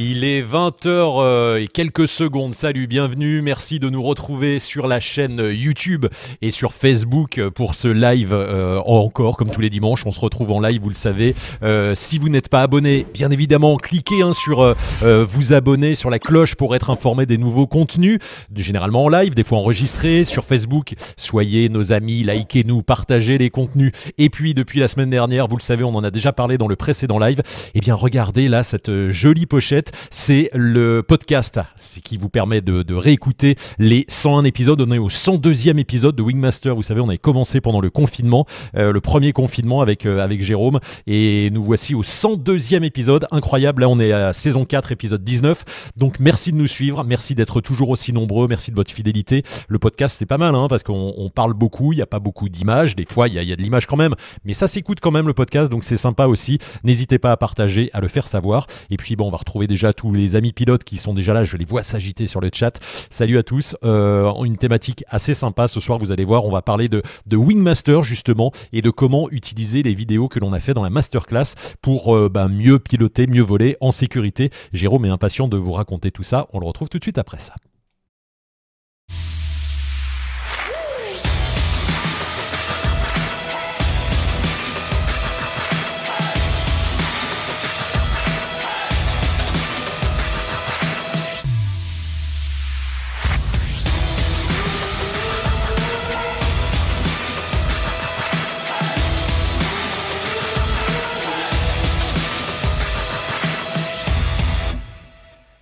Il est 20h euh, et quelques secondes. Salut, bienvenue. Merci de nous retrouver sur la chaîne YouTube et sur Facebook pour ce live euh, encore, comme tous les dimanches. On se retrouve en live, vous le savez. Euh, si vous n'êtes pas abonné, bien évidemment, cliquez hein, sur vous abonner, sur la cloche pour être informé des nouveaux contenus, généralement en live, des fois enregistrés. Sur Facebook, soyez nos amis, likez-nous, partagez les contenus. Et puis, depuis la semaine dernière, vous le savez, on en a déjà parlé dans le précédent live. Eh bien, regardez là cette jolie pochette c'est le podcast qui vous permet de, réécouter les 101 épisodes. On est au 102e épisode de Wingmaster. Vous savez, on avait commencé pendant le confinement, euh, le premier confinement avec, euh, avec Jérôme. Et nous voici au 102e épisode. Incroyable. Là, on est à saison 4, épisode 19. Donc, merci de nous suivre. Merci d'être toujours aussi nombreux. Merci de votre fidélité. Le podcast, c'est pas mal hein, parce qu'on parle beaucoup. Il n'y a pas beaucoup d'images. Des fois, il y a, y a de l'image quand même. Mais ça s'écoute quand même le podcast. Donc, c'est sympa aussi. N'hésitez pas à partager, à le faire savoir. Et puis, bon, on va retrouver des déjà tous les amis pilotes qui sont déjà là, je les vois s'agiter sur le chat. Salut à tous. Euh, une thématique assez sympa ce soir, vous allez voir, on va parler de, Wingmaster justement et de comment utiliser les vidéos que l'on a fait dans la masterclass pour euh, bah, mieux piloter, mieux voler en sécurité. Jérôme est impatient de vous raconter tout ça. On le retrouve tout de suite après ça.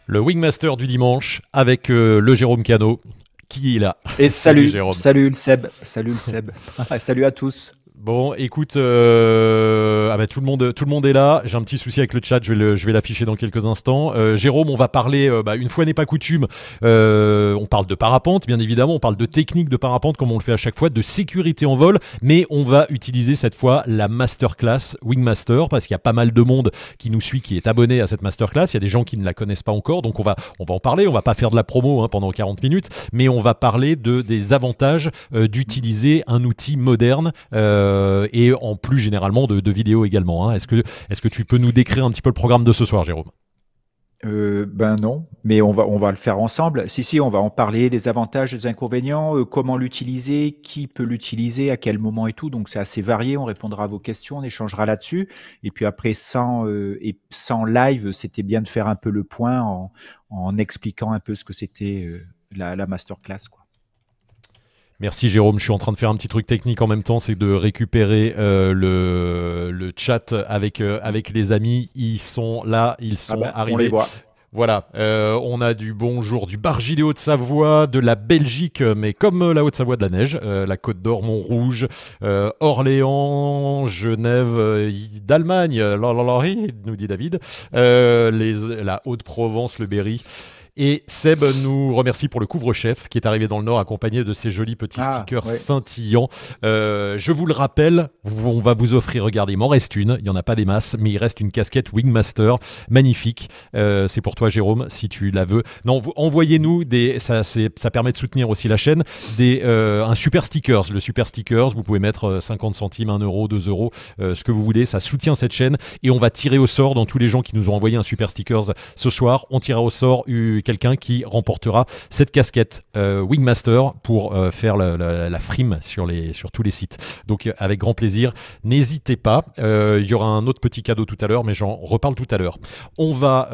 Le Wingmaster du dimanche avec euh, le Jérôme Cano qui est là? Et salut, salut, salut le Seb, salut le Seb, salut à tous. Bon, écoute, euh, ah bah, tout, le monde, est là. J'ai un petit souci avec le chat, je vais, l'afficher dans quelques instants. Euh, Jérôme, on va parler, euh, bah, une fois n'est pas coutume, on parle de parapente, bien évidemment, on parle de technique de parapente comme on le fait à chaque fois, de sécurité en vol, mais on va utiliser cette fois la masterclass Wingmaster parce qu'il y a pas mal de monde qui nous suit, qui est abonné à cette masterclass. Il y a des gens qui ne la connaissent pas encore, donc on va, on va en parler. On va pas faire de la promo hein, pendant 40 minutes, mais on va parler de, des avantages d'utiliser un outil moderne. Euh, et en plus généralement de, vidéos également. Hein. Est-ce que, est que tu peux nous décrire un petit peu le programme de ce soir, Jérôme? Euh, ben non, mais on va on va le faire ensemble. Si si, on va en parler des avantages, des inconvénients, euh, comment l'utiliser, qui peut l'utiliser, à quel moment et tout. Donc c'est assez varié. On répondra à vos questions, on échangera là-dessus. Et puis après sans et sans live, c'était bien de faire un peu le point en, en expliquant un peu ce que c'était la, la masterclass quoi. Merci Jérôme, je suis en train de faire un petit truc technique en même temps, c'est de récupérer euh, le, le, chat avec, euh, avec les amis. Ils sont là, ils sont ah ben, arrivés. Voilà, euh, on a du bonjour du Bargilé Haute-Savoie, de la Belgique, mais comme la Haute-Savoie de la neige, la Côte d'Or, Montrouge, Orléans, Genève, d'Allemagne, nous dit David, les, la Haute-Provence, le Berry. Et Seb nous remercie pour le couvre-chef qui est arrivé dans le Nord accompagné de ces jolis petits ah, stickers scintillants. Euh, je vous le rappelle, on va vous offrir, regardez, il m'en reste une, il n'y en a pas des masses, mais il reste une casquette Wingmaster magnifique. Euh, c'est pour toi Jérôme, si tu la veux. Non, envoyez-nous des, ça, ça permet de soutenir aussi la chaîne, des, euh, un super stickers. Le super stickers, vous pouvez mettre 50 centimes, 1 euro, 2 euros, ce que vous voulez, ça soutient cette chaîne et on va tirer au sort dans tous les gens qui nous ont envoyé un super stickers ce soir. On tirera au sort quelqu'un qui remportera cette casquette euh, Wingmaster pour euh, faire la, frime sur, les, sur tous les sites. Donc euh, avec grand plaisir, n'hésitez pas. Il y aura un autre petit cadeau tout à l'heure, mais j'en reparle tout à l'heure. On va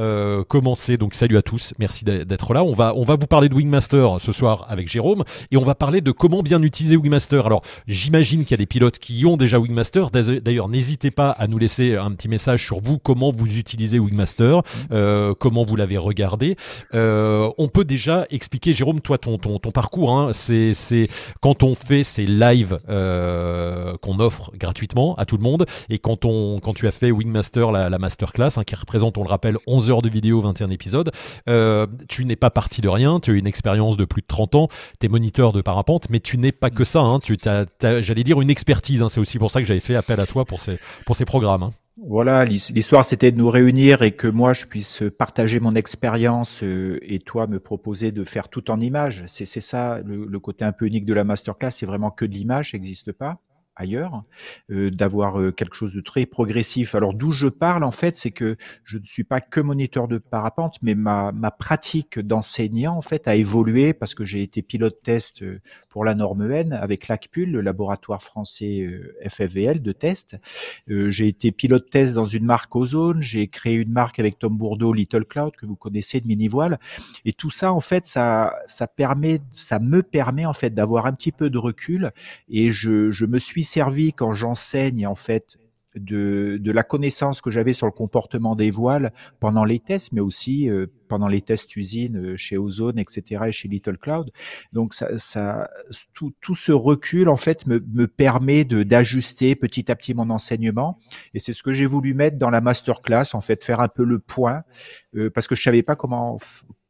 commencer, donc salut à tous, merci d'être là. On va, on va vous parler de Wingmaster ce soir avec Jérôme et on va parler de comment bien utiliser Wingmaster. Alors j'imagine qu'il y a des pilotes qui ont déjà Wingmaster. D'ailleurs, n'hésitez pas à nous laisser un petit message sur vous, comment vous utilisez Wingmaster, comment vous l'avez regardé. Euh, on peut déjà expliquer, Jérôme, toi, ton, ton, parcours. Hein. c'est, quand on fait ces lives euh, qu'on offre gratuitement à tout le monde, et quand, on, quand tu as fait Wingmaster, la, la masterclass, hein, qui représente, on le rappelle, 11 heures de vidéo, 21 épisodes, euh, tu n'es pas parti de rien, tu as une expérience de plus de 30 ans, tu es moniteur de parapente, mais tu n'es pas que ça. Hein. j'allais dire, une expertise. c'est aussi pour ça que j'avais fait appel à toi pour ces, pour ces programmes. Voilà, l'histoire c'était de nous réunir et que moi je puisse partager mon expérience euh, et toi me proposer de faire tout en images. C'est ça le, côté un peu unique de la masterclass, c'est vraiment que de l'image, n'existe pas. Ailleurs, euh, d'avoir euh, quelque chose de très progressif. Alors d'où je parle en fait, c'est que je ne suis pas que moniteur de parapente, mais ma, pratique d'enseignant en fait a évolué parce que j'ai été pilote test euh, pour la norme N avec l'ACPUL, le laboratoire français FFVL de test. j'ai été pilote test dans une marque Ozone, j'ai créé une marque avec Tom Bourdeau, Little Cloud que vous connaissez de mini voile, et tout ça en fait ça ça permet, ça me permet en fait d'avoir un petit peu de recul et je me suis servi quand j'enseigne en fait de, de, la connaissance que j'avais sur le comportement des voiles pendant les tests, mais aussi euh, pendant les tests usines euh, chez Ozone, etc., et chez Little Cloud. Donc, ça, ça tout, tout, ce recul, en fait, me, me permet d'ajuster petit à petit mon enseignement. Et c'est ce que j'ai voulu mettre dans la masterclass, en fait, faire un peu le point, euh, parce que je savais pas comment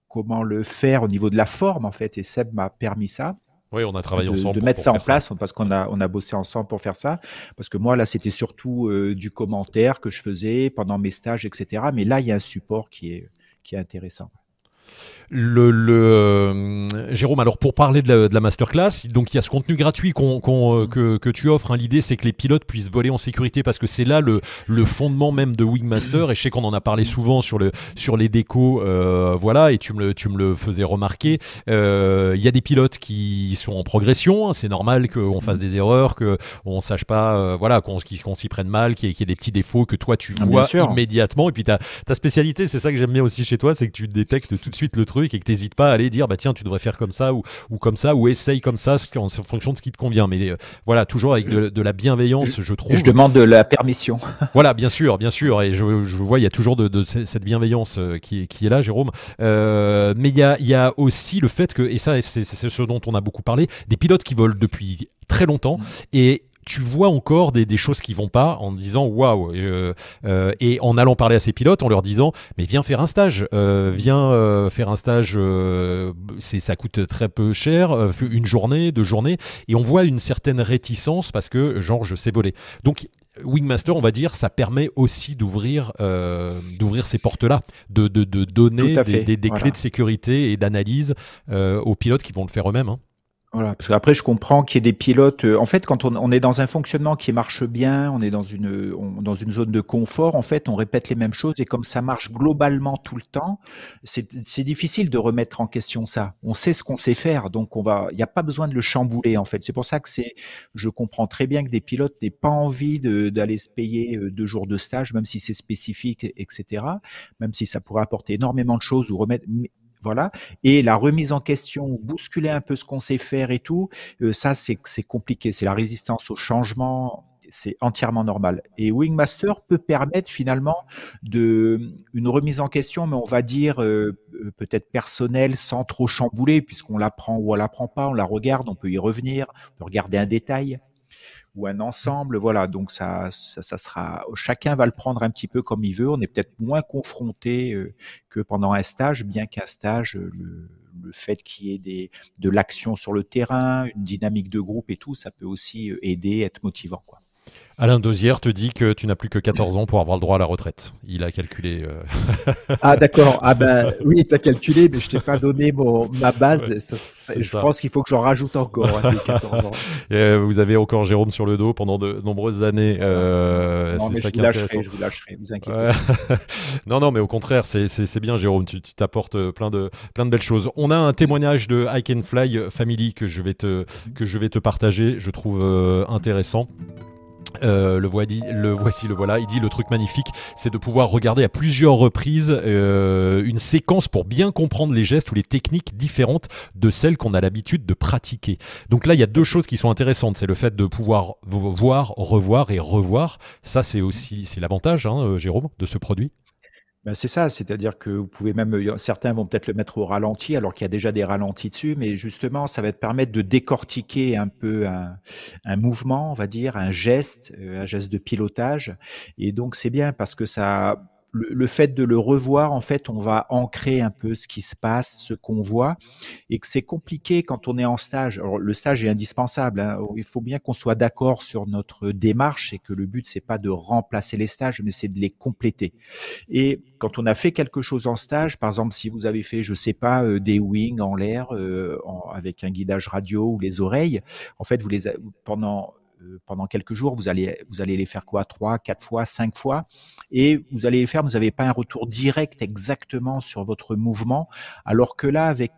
comment le faire au niveau de la forme, en fait, et Seb m'a permis ça. Oui, on a travaillé de, ensemble. De mettre ça en place parce qu'on a, on a bossé ensemble pour faire ça. Parce que moi, là, c'était surtout euh, du commentaire que je faisais pendant mes stages, etc. Mais là, il y a un support qui est, qui est intéressant. Le, le euh, Jérôme, alors pour parler de la, de la masterclass, donc il y a ce contenu gratuit euh, que, que, tu offres. Hein. L'idée, c'est que les pilotes puissent voler en sécurité parce que c'est là le, le fondement même de Wingmaster. Et je sais qu'on en a parlé souvent sur, le, sur les décos, euh, voilà, et tu me, le, tu me le faisais remarquer. Il y a des pilotes qui sont en progression. Hein. C'est normal qu'on fasse des erreurs, qu'on ne sache pas, voilà, qu'on, s'y prenne mal, qu'il y, ait, qu'il y, ait des petits défauts que toi tu ah, vois immédiatement. Et puis ta, ta spécialité, c'est ça que j'aime bien aussi chez toi, c'est que tu détectes tout de suite le truc et que t'hésites pas à aller dire bah tiens tu devrais faire comme ça ou, ou comme ça ou essaye comme ça en, fonction de ce qui te convient. Mais euh, voilà toujours avec de, la bienveillance je trouve. je demande de la permission. Voilà bien sûr bien sûr. Et je, vois il y a toujours de, cette bienveillance euh, qui, qui, est là Jérôme. Euh, mais il y a, y a aussi le fait que et ça c'est ce dont on a beaucoup parlé des pilotes qui volent depuis très longtemps mm. et tu vois encore des, des, choses qui vont pas en disant waouh euh, euh, et en allant parler à ces pilotes en leur disant mais viens faire un stage euh, viens euh, faire un stage euh, c'est ça coûte très peu cher euh, une journée deux journées et on voit une certaine réticence parce que genre je sais voler donc Wingmaster, on va dire, ça permet aussi d'ouvrir d'ouvrir ces portes-là, de, de, de, donner des, des, des clés de sécurité et d'analyse aux pilotes qui vont le faire eux-mêmes. Hein. Voilà, parce qu'après je comprends qu'il y ait des pilotes. Euh, en fait, quand on, on, est dans un fonctionnement qui marche bien, on est dans une dans une zone de confort. En fait, on répète les mêmes choses et comme ça marche globalement tout le temps, c'est difficile de remettre en question ça. On sait ce qu'on sait faire, donc on va. Il n'y a pas besoin de le chambouler en fait. C'est pour ça que c'est. Je comprends très bien que des pilotes n'aient pas envie d'aller se payer euh, deux jours de stage, même si c'est spécifique, etc. Même si ça pourrait apporter énormément de choses ou remettre voilà. Et la remise en question, bousculer un peu ce qu'on sait faire et tout, euh, ça, c'est compliqué. C'est la résistance au changement. C'est entièrement normal. Et Wingmaster peut permettre finalement de une remise en question, mais on va dire euh, euh, peut-être personnelle, sans trop chambouler, puisqu'on l'apprend ou on l'apprend pas, on la regarde, on peut y revenir, on peut regarder un détail ou un ensemble. Voilà, donc ça, ça, sera, chacun va le prendre un petit peu comme il veut. On est peut-être moins confronté euh, que pendant un stage, bien qu'un stage, euh, le, le fait qu'il y ait des, de l'action sur le terrain, une dynamique de groupe et tout, ça peut aussi euh, aider, être motivant, quoi. Alain Dosière te dit que tu n'as plus que 14 ans pour avoir le droit à la retraite. Il a calculé. Euh. ah d'accord. Ah ben oui, tu as calculé, mais je t'ai pas donné mon, ma base. je pense qu'il faut que j'en rajoute encore. Hein, 14 ans. Euh, vous avez encore Jérôme sur le dos pendant de nombreuses années. Euh, non, mais ça je, vous lâcherai, je vous lâcherai, vous inquiétez non, non, mais au contraire, c'est bien Jérôme. Tu t'apportes plein de, plein de belles choses. On a un témoignage de I Can Fly Family que je vais te, que je vais te partager. Je trouve intéressant. Euh, le, voici, le voilà. Il dit le truc magnifique, c'est de pouvoir regarder à plusieurs reprises euh, une séquence pour bien comprendre les gestes ou les techniques différentes de celles qu'on a l'habitude de pratiquer. Donc là, il y a deux choses qui sont intéressantes. C'est le fait de pouvoir voir, revoir et revoir. Ça, c'est aussi c'est l'avantage, hein, euh, Jérôme, de ce produit. Ben c'est ça, c'est-à-dire que vous pouvez même, certains vont peut-être le mettre au ralenti alors qu'il y a déjà des ralentis dessus, mais justement, ça va te permettre de décortiquer un peu un, un mouvement, on va dire, un geste, euh, un geste de pilotage. Et donc, c'est bien parce que ça, le, fait de le revoir, en fait, on va ancrer un peu ce qui se passe, ce qu'on voit, et que c'est compliqué quand on est en stage. Alors, le stage est indispensable. Hein. Il faut bien qu'on soit d'accord sur notre démarche et que le but c'est pas de remplacer les stages, mais c'est de les compléter. Et quand on a fait quelque chose en stage, par exemple, si vous avez fait, je sais pas, euh, des wings en l'air euh, avec un guidage radio ou les oreilles, en fait, vous les pendant pendant quelques jours, vous allez, vous allez les faire quoi? Trois, quatre fois, cinq fois, et vous allez les faire. Vous n'avez pas un retour direct exactement sur votre mouvement, alors que là, avec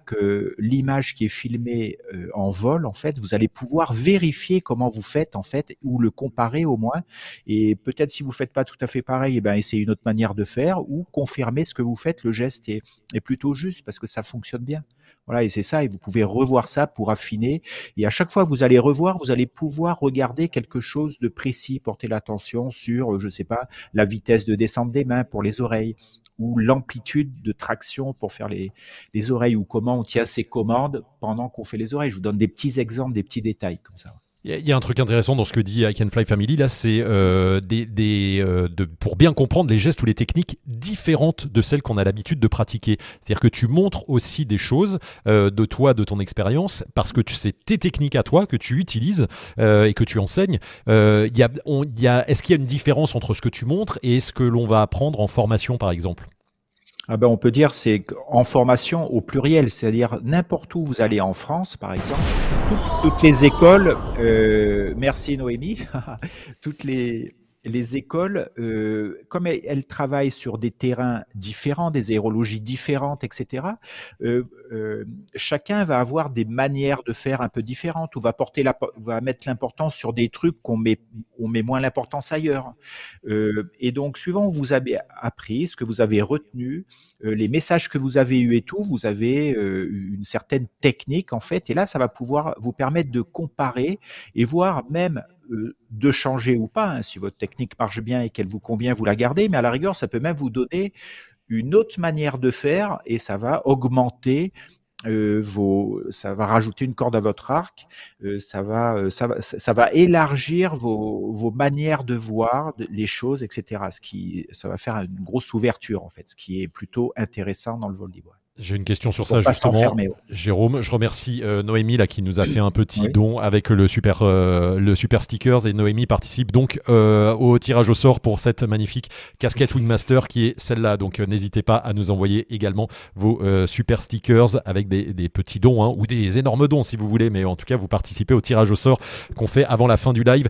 l'image qui est filmée en vol, en fait, vous allez pouvoir vérifier comment vous faites en fait, ou le comparer au moins. Et peut-être si vous faites pas tout à fait pareil, et eh ben essayez une autre manière de faire, ou confirmer ce que vous faites. Le geste est, est plutôt juste parce que ça fonctionne bien. Voilà, et c'est ça, et vous pouvez revoir ça pour affiner. Et à chaque fois que vous allez revoir, vous allez pouvoir regarder quelque chose de précis, porter l'attention sur, je sais pas, la vitesse de descente des mains pour les oreilles, ou l'amplitude de traction pour faire les, les oreilles, ou comment on tient ses commandes pendant qu'on fait les oreilles. Je vous donne des petits exemples, des petits détails comme ça. Il y a un truc intéressant dans ce que dit I Can Fly Family, là, c'est euh, des, des euh, de, pour bien comprendre les gestes ou les techniques différentes de celles qu'on a l'habitude de pratiquer. C'est-à-dire que tu montres aussi des choses euh, de toi, de ton expérience, parce que tu sais tes techniques à toi que tu utilises et que tu enseignes. Il y a, y a, Est-ce qu'il y a une différence entre ce que tu montres et ce que l'on va apprendre en formation, par exemple? Ah ben on peut dire c'est en formation au pluriel, c'est-à-dire n'importe où vous allez en France, par exemple, toutes, les écoles, euh, merci Noémie, toutes les les écoles, euh, comme elles, travaillent sur des terrains différents, des aérologies différentes, etc., euh, euh, chacun va avoir des manières de faire un peu différentes ou va, porter la, va mettre l'importance sur des trucs qu'on met, on met moins l'importance ailleurs. et donc, suivant vous avez appris, ce que vous avez retenu, les messages que vous avez eus et tout, vous avez une certaine technique, en fait, et là, ça va pouvoir vous permettre de comparer et voir même de changer ou pas. Hein. Si votre technique marche bien et qu'elle vous convient, vous la gardez, mais à la rigueur, ça peut même vous donner une autre manière de faire et ça va augmenter euh, vos, ça va rajouter une corde à votre arc, euh, ça, va, élargir vos, vos manières de voir les choses, etc. Ce qui, ça va faire une grosse ouverture en fait, ce qui est plutôt intéressant dans le vol d'ivoire. J'ai une question sur ça justement, Jérôme. Je remercie euh, Noémie là qui nous a fait un petit don avec le super euh, le super stickers et Noémie participe donc euh, au tirage au sort pour cette magnifique casquette Wingmaster qui est celle-là. Donc n'hésitez pas à nous envoyer également vos super stickers avec des, des petits dons hein, ou des énormes dons si vous voulez, mais en tout cas vous participez au tirage au sort qu'on fait avant la fin du live.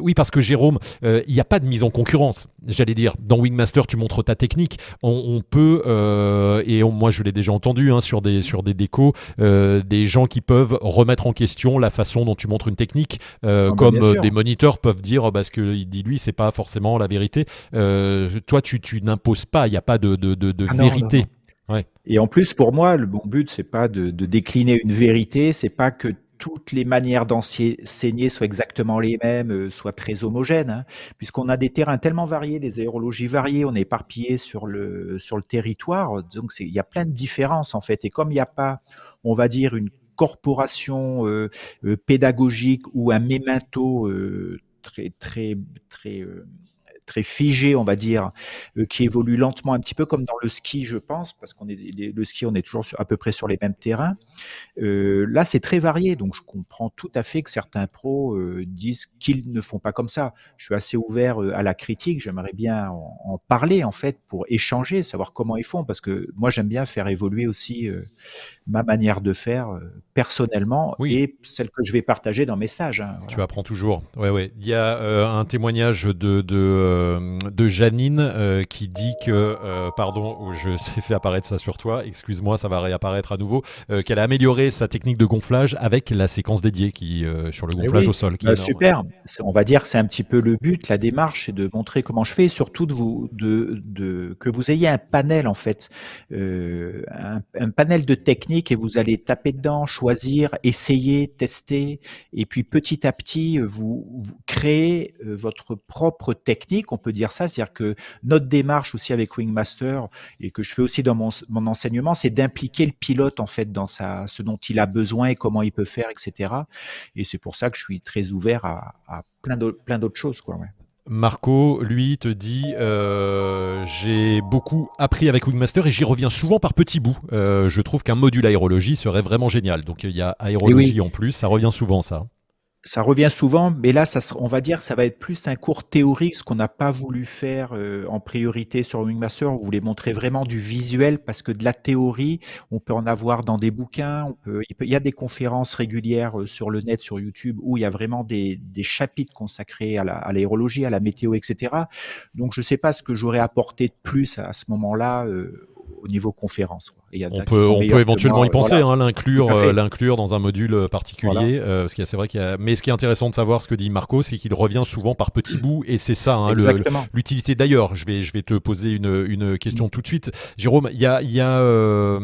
oui parce que Jérôme, il n'y a pas de mise en concurrence. J'allais dire dans Wingmaster tu montres ta technique, on, on peut et moi je l'ai déjà entendu hein, sur, des, sur des décos, euh, des gens qui peuvent remettre en question la façon dont tu montres une technique, euh, ah, bah, comme euh, des moniteurs peuvent dire parce bah, qu'il dit lui, c'est pas forcément la vérité. toi, tu, tu n'imposes pas, il n'y a pas de, de, de, ah vérité. Et en plus, pour moi, le bon but, c'est pas de, de, décliner une vérité, c'est pas que toutes les manières d'enseigner soient exactement les mêmes, euh, soient très homogènes, hein, puisqu'on a des terrains tellement variés, des aérologies variées, on est éparpillé sur le, sur le territoire, donc il y a plein de différences en fait. Et comme il n'y a pas, on va dire, une corporation euh, euh, pédagogique ou un mémento très très très très figé, on va dire, euh, qui évolue lentement, un petit peu comme dans le ski, je pense, parce qu'on est le ski, on est toujours à peu près sur les mêmes terrains. Euh, là, c'est très varié, donc je comprends tout à fait que certains pros euh, disent qu'ils ne font pas comme ça. Je suis assez ouvert à la critique, j'aimerais bien en, parler en fait pour échanger, savoir comment ils font, parce que moi j'aime bien faire évoluer aussi ma manière de faire personnellement et celle que je vais partager dans mes stages. Hein, tu apprends toujours. Ouais, ouais. Il y a un témoignage de, de euh, de Janine euh, qui dit que, euh, pardon, je t'ai fait apparaître ça sur toi, excuse-moi, ça va réapparaître à nouveau, qu'elle a amélioré sa technique de gonflage avec la séquence dédiée qui, sur le eh gonflage au sol. Qui bah, super, on va dire que c'est un petit peu le but, la démarche, c'est de montrer comment je fais, surtout de vous, de, de, que vous ayez un panel en fait, un, panel de techniques et vous allez taper dedans, choisir, essayer, tester, et puis petit à petit, vous, vous créez votre propre technique on peut dire ça, c'est-à-dire que notre démarche aussi avec Wingmaster et que je fais aussi dans mon, enseignement, c'est d'impliquer le pilote en fait dans sa, ce dont il a besoin et comment il peut faire, etc. Et c'est pour ça que je suis très ouvert à, plein d'autres choses, quoi. Marco, lui, te dit euh, J'ai beaucoup appris avec Wingmaster et j'y reviens souvent par petits bouts. Euh, je trouve qu'un module aérologie serait vraiment génial. Donc il y a aérologie en plus, ça revient souvent, ça. Ça revient souvent, mais là, ça, on va dire, ça va être plus un cours théorique, ce qu'on n'a pas voulu faire euh, en priorité sur Wingmaster. On voulait montrer vraiment du visuel parce que de la théorie, on peut en avoir dans des bouquins. On peut, il, y a des conférences régulières euh, sur le net, sur YouTube, où il y a vraiment des, des chapitres consacrés à l'aérologie, à, la météo, etc. Donc, je ne sais pas ce que j'aurais apporté de plus à, ce moment-là euh, au niveau conférence. On peut, on peut éventuellement y penser, hein, l'inclure, euh, l'inclure dans un module euh, particulier. Euh, parce qu'il c'est vrai qu'il y a... Mais ce qui est intéressant de savoir, ce que dit Marco, c'est qu'il revient souvent par petits bouts, et c'est ça hein, l'utilité. D'ailleurs, je vais, je vais te poser une, une question tout de suite, Jérôme. Il y a, y a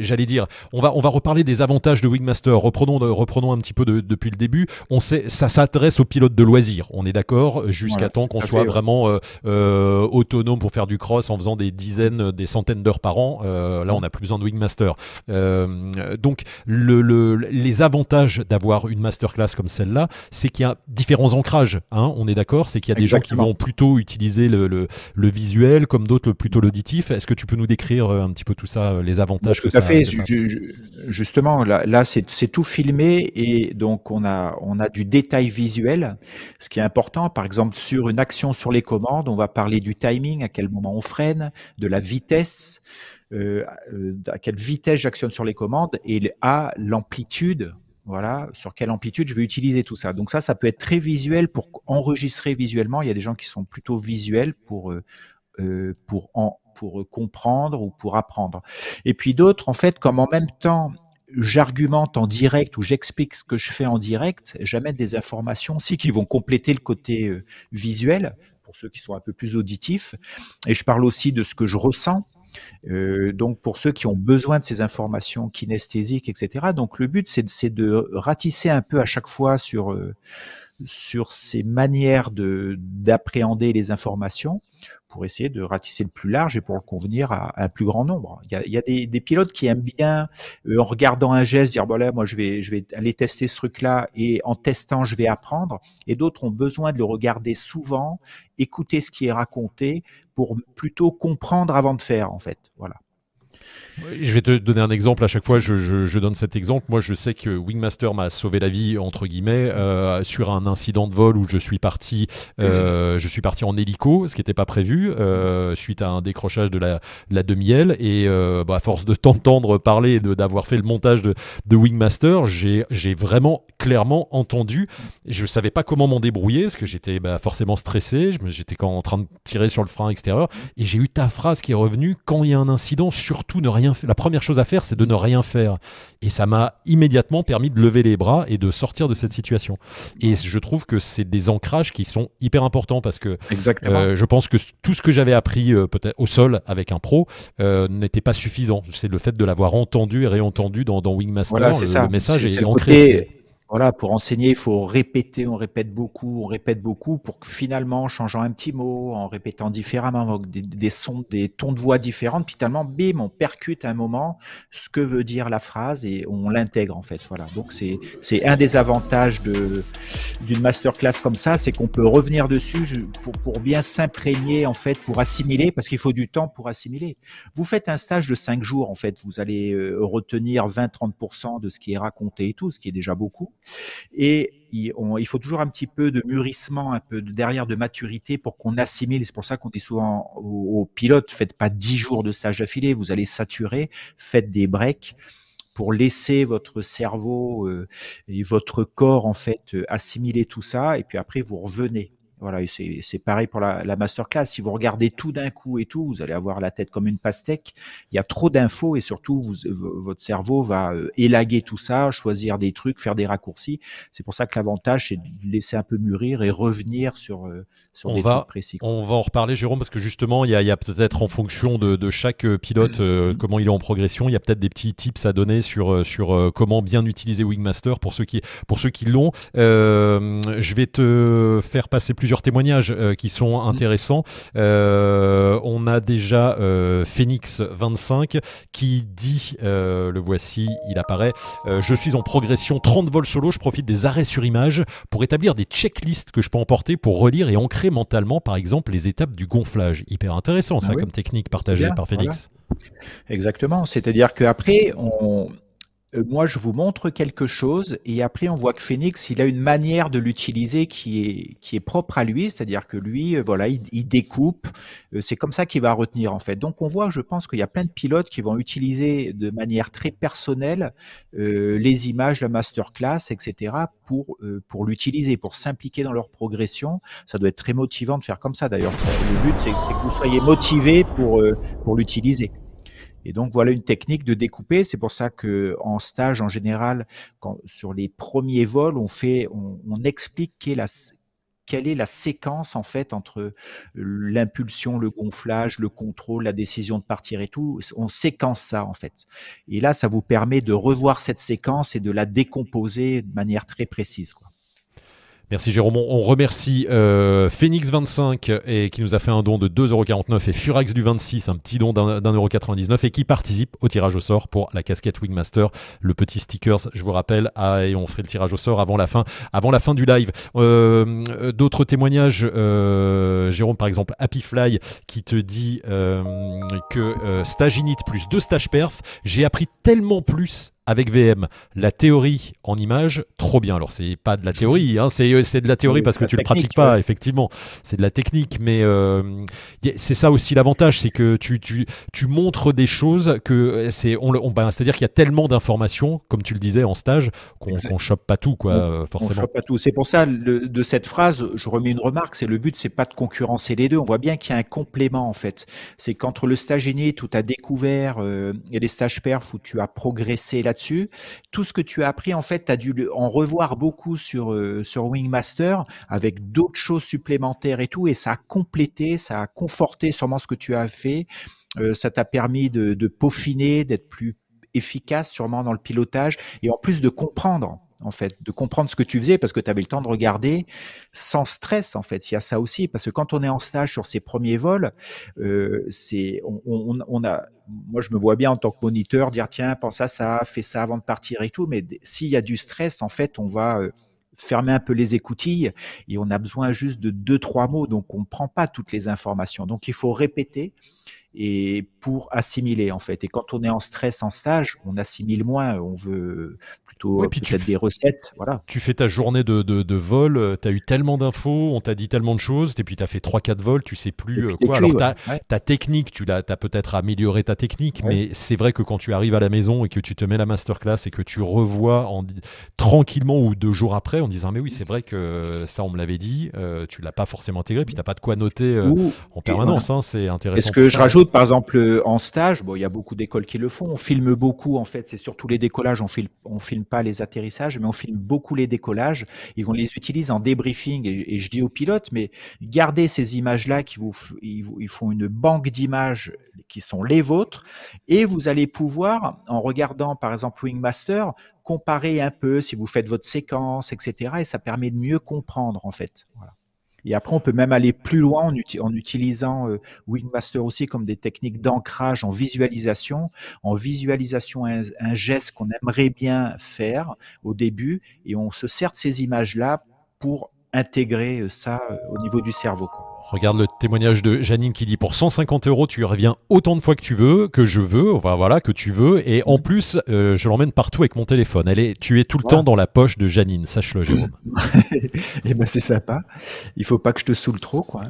j'allais dire, on va, on va reparler des avantages de Wingmaster. Reprenons, reprenons un petit peu depuis le début. On sait, ça s'adresse aux pilotes de loisirs. On est d'accord, jusqu'à temps qu'on soit vraiment autonome pour faire du cross en faisant des dizaines des centaines d'heures par an. Euh, là, on n'a plus besoin de Wingmaster. Euh, donc, le, les avantages d'avoir une masterclass comme celle-là, c'est qu'il y a différents ancrages. Hein, on est d'accord? C'est qu'il y a des gens qui vont plutôt utiliser le, le, visuel, comme d'autres plutôt l'auditif. Est-ce que tu peux nous décrire euh, un petit peu tout ça, les avantages que ça, fait. justement, là, là c'est tout filmé et donc on a, on a du détail visuel, ce qui est important. Par exemple, sur une action sur les commandes, on va parler du timing, à quel moment on freine, de la vitesse, euh, euh, à quelle vitesse j'actionne sur les commandes et à l'amplitude. Voilà, sur quelle amplitude je vais utiliser tout ça. Donc ça, ça peut être très visuel pour enregistrer visuellement. Il y a des gens qui sont plutôt visuels pour euh, pour en, pour comprendre ou pour apprendre. Et puis d'autres, en fait, comme en même temps j'argumente en direct ou j'explique ce que je fais en direct, j'amène des informations aussi qui vont compléter le côté visuel pour ceux qui sont un peu plus auditifs. Et je parle aussi de ce que je ressens. Euh, donc pour ceux qui ont besoin de ces informations kinesthésiques, etc. Donc le but, c'est de ratisser un peu à chaque fois sur, euh, sur ces manières d'appréhender les informations pour essayer de ratisser le plus large et pour le convenir à, un plus grand nombre. Il y a, des, pilotes qui aiment bien, euh, en regardant un geste, dire, voilà, moi je vais, je vais aller tester ce truc-là et en testant, je vais apprendre. Et d'autres ont besoin de le regarder souvent, écouter ce qui est raconté pour plutôt comprendre avant de faire, en fait. Voilà. Je vais te donner un exemple à chaque fois. Je, je, donne cet exemple. Moi, je sais que Wingmaster m'a sauvé la vie entre guillemets euh, sur un incident de vol où je suis parti, euh, je suis parti en hélico, ce qui n'était pas prévu, euh, suite à un décrochage de la, la demi-aile. Et bah, à force de t'entendre parler et d'avoir fait le montage de, de Wingmaster, j'ai vraiment clairement entendu. Je savais pas comment m'en débrouiller parce que j'étais bah, forcément stressé. J'étais en train de tirer sur le frein extérieur et j'ai eu ta phrase qui est revenue quand il y a un incident, surtout ne rien La première chose à faire, c'est de ne rien faire. Et ça m'a immédiatement permis de lever les bras et de sortir de cette situation. Et je trouve que c'est des ancrages qui sont hyper importants parce que euh, je pense que tout ce que j'avais appris euh, peut-être au sol avec un pro euh, n'était pas suffisant. C'est le fait de l'avoir entendu et réentendu dans, dans Wingmaster. le, message est, ancré. Voilà, pour enseigner, il faut répéter, on répète beaucoup, on répète beaucoup pour que finalement, en changeant un petit mot, en répétant différemment, des, des sons, des tons de voix différents, puis finalement, bim, on percute un moment ce que veut dire la phrase et on l'intègre en fait. Voilà. Donc c'est un des avantages d'une masterclass comme ça, c'est qu'on peut revenir dessus pour pour bien s'imprégner en fait, pour assimiler, parce qu'il faut du temps pour assimiler. Vous faites un stage de cinq jours en fait, vous allez euh, retenir 20-30% de ce qui est raconté et tout, ce qui est déjà beaucoup. Et il, faut toujours un petit peu de mûrissement, un peu de, derrière de maturité pour qu'on assimile. C'est pour ça qu'on dit souvent aux, pilotes, faites pas dix jours de stage d'affilée, vous allez saturer, faites des breaks pour laisser votre cerveau euh, et votre corps en fait assimiler tout ça et puis après vous revenez voilà, c'est pareil pour la, la, masterclass. Si vous regardez tout d'un coup et tout, vous allez avoir la tête comme une pastèque. Il y a trop d'infos et surtout, vous, votre cerveau va euh, élaguer tout ça, choisir des trucs, faire des raccourcis. C'est pour ça que l'avantage, c'est de laisser un peu mûrir et revenir sur, euh, sur on des va, trucs précis. On va en reparler, Jérôme, parce que justement, il y a, a peut-être en fonction de, de chaque euh, pilote, mm-hmm. comment il est en progression, il y a peut-être des petits tips à donner sur, sur comment bien utiliser Wingmaster pour ceux qui, pour ceux qui l'ont. je vais te faire passer plusieurs témoignages euh, qui sont mm. intéressants. Euh, on a déjà euh, Phoenix25 qui dit, le voici, il apparaît, je suis en progression 30 vols solo, je profite des arrêts sur image pour établir des checklists que je peux emporter pour relire et ancrer mentalement, par exemple, les étapes du gonflage. Hyper intéressant ça ah comme technique partagée par Phoenix. Exactement, c'est-à-dire qu'après, on, euh, moi, je vous montre quelque chose et après, on voit que Phoenix, il a une manière de l'utiliser qui est, qui est propre à lui, c'est-à-dire que lui, euh, voilà, il, découpe. Euh, c'est comme ça qu'il va retenir, en fait. Donc, on voit, je pense qu'il y a plein de pilotes qui vont utiliser de manière très personnelle les images, la masterclass, etc., pour, pour l'utiliser, pour s'impliquer dans leur progression. Ça doit être très motivant de faire comme ça, d'ailleurs. Le but, c'est que vous soyez motivé pour, pour l'utiliser. Et donc voilà une technique de découper. C'est pour ça que en stage en général, quand, sur les premiers vols, on fait, on, explique quelle est, la, quelle est la séquence en fait entre l'impulsion, le gonflage, le contrôle, la décision de partir et tout. On séquence ça en fait. Et là, ça vous permet de revoir cette séquence et de la décomposer de manière très précise. Quoi. Merci Jérôme. On remercie euh, Phoenix25 et qui nous a fait un don de 2,49€ et Furax du 26, un petit don d'1,99€ et qui participe au tirage au sort pour la casquette Wingmaster, le petit stickers, je vous rappelle, ah, et on fait le tirage au sort avant la fin, avant la fin du live. Euh, d'autres témoignages, euh, Jérôme par exemple, Happy Fly qui te dit que stage init plus deux stages perf, j'ai appris tellement plus avec VM, la théorie en image, trop bien. Alors, c'est pas de la théorie, hein, c'est, de la théorie parce que tu ne le pratiques pas, effectivement. C'est de la technique, mais euh, c'est ça aussi l'avantage, c'est que tu, tu, tu, montres des choses que c'est. On, on ben, C'est-à-dire qu'il y a tellement d'informations, comme tu le disais en stage, qu'on ne chope pas tout, quoi, forcément. On chope pas tout. C'est pour ça, de cette phrase, je remets une remarque c'est le but, c'est pas de concurrencer les deux. On voit bien qu'il y a un complément, en fait. C'est qu'entre le stage aîné, tout a découvert, euh, et les stages perf où tu as progressé là Tout ce que tu as appris, en fait, tu as dû en revoir beaucoup sur, euh, sur Wingmaster avec d'autres choses supplémentaires et tout, et ça a complété, ça a conforté sûrement ce que tu as fait. Euh, ça t'a permis de peaufiner, d'être plus efficace sûrement dans le pilotage et en plus de comprendre en fait, de comprendre ce que tu faisais parce que tu avais le temps de regarder sans stress, en fait. Il y a ça aussi, parce que quand on est en stage sur ses premiers vols, euh, c'est, on, on, a, moi je me vois bien en tant que moniteur dire tiens, pense à ça, fais ça avant de partir et tout, mais s'il y a du stress, en fait, on va euh, fermer un peu les écoutilles et on a besoin juste de deux, trois mots, donc on ne prend pas toutes les informations. Donc il faut répéter et pour assimiler en fait. Et quand on est en stress en stage, on assimile moins, on veut plutôt peut-être des recettes. Voilà. Tu fais ta journée de, de, vol, euh, tu as eu tellement d'infos, on t'a dit tellement de choses, et puis tu as fait 3-4 vols, tu sais plus euh, quoi. Alors ta, technique, tu as, as peut-être amélioré ta technique, mais c'est vrai que quand tu arrives à la maison et que tu te mets la masterclass et que tu revois en, tranquillement ou deux jours après en disant mais oui c'est vrai que ça on me l'avait dit, euh, tu l'as pas forcément intégré, puis tu n'as pas de quoi noter en permanence, hein, c'est intéressant. Est-ce que je rajoute par exemple, en stage, bon, il y a beaucoup d'écoles qui le font. On filme beaucoup, en fait, c'est surtout les décollages. On filme, filme pas les atterrissages, mais on filme beaucoup les décollages et on les utilise en débriefing. Et, je dis aux pilotes, mais gardez ces images-là qui vous, ils, font une banque d'images qui sont les vôtres et vous allez pouvoir, en regardant par exemple Wingmaster, comparer un peu si vous faites votre séquence, etc. Et ça permet de mieux comprendre, en fait. Voilà. Et après, on peut même aller plus loin en, utilisant euh, Wingmaster aussi comme des techniques d'ancrage en visualisation, en visualisation un, un geste qu'on aimerait bien faire au début, et on se sert de ces images-là pour intégrer euh, ça euh, au niveau du cerveau. Regarde le témoignage de Janine qui dit pour 150 euros, tu reviens autant de fois que tu veux, que je veux, enfin voilà, que tu veux. Et en plus, euh, je l'emmène partout avec mon téléphone. Elle est, tu es tout le temps dans la poche de Janine, sache-le, Jérôme. et eh ben c'est sympa. Il faut pas que je te saoule trop, quoi.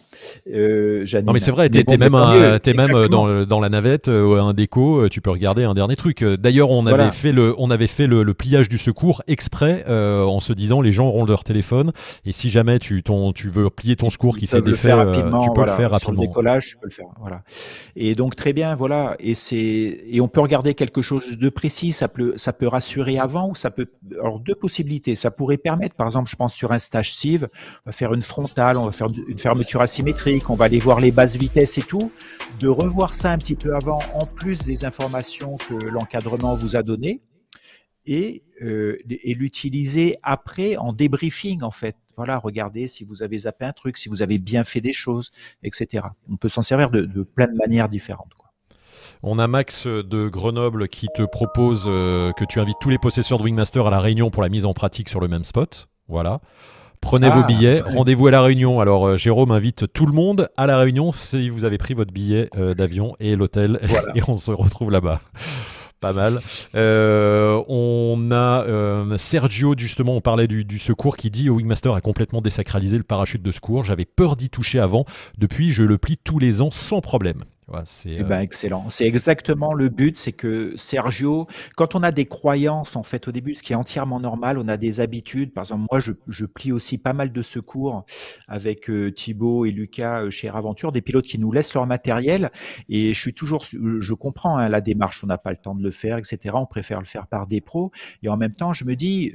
Euh, Janine. Non mais c'est vrai, t'es es même, es même dans, dans, la navette, euh, un déco, tu peux regarder un dernier truc. D'ailleurs, on, avait fait le, on avait fait le, pliage du secours exprès en se disant les gens auront leur téléphone et si jamais tu, ton, tu veux plier ton secours qui s'est défait rapidement. tu peux le faire rapidement. Sur le décollage, tu peux le faire. Voilà. Et donc très bien, voilà. Et c'est et on peut regarder quelque chose de précis. Ça peut ça peut rassurer avant ou ça peut. Alors deux possibilités. Ça pourrait permettre, par exemple, je pense sur un stage Civ, on va faire une frontale, on va faire une fermeture asymétrique, on va aller voir les bases vitesses et tout, de revoir ça un petit peu avant, en plus des informations que l'encadrement vous a données et, euh, et l'utiliser après en débriefing en fait. Voilà, regardez si vous avez zappé un truc, si vous avez bien fait des choses, etc. On peut s'en servir de, plein de manières différentes. Quoi. On a Max de Grenoble qui te propose euh, que tu invites tous les possesseurs de Wingmaster à la réunion pour la mise en pratique sur le même spot. Voilà. Prenez vos ah, billets, rendez-vous à la réunion. Alors euh, Jérôme invite tout le monde à la réunion si vous avez pris votre billet d'avion et l'hôtel et on se retrouve là-bas. Pas mal. Euh, on a euh, Sergio, justement, on parlait du, du, secours, qui dit Wingmaster a complètement désacralisé le parachute de secours. J'avais peur d'y toucher avant. Depuis, je le plie tous les ans sans problème c'est eh ben, euh, excellent. C'est exactement le but, c'est que Sergio, quand on a des croyances en fait au début, ce qui est entièrement normal, on a des habitudes. Par exemple, moi, je, plie aussi pas mal de secours avec euh, Thibaut et Lucas euh, chez Aventure, des pilotes qui nous laissent leur matériel. Et je suis toujours, je comprends hein, la démarche, on n'a pas le temps de le faire, etc. On préfère le faire par des pros. Et en même temps, je me dis,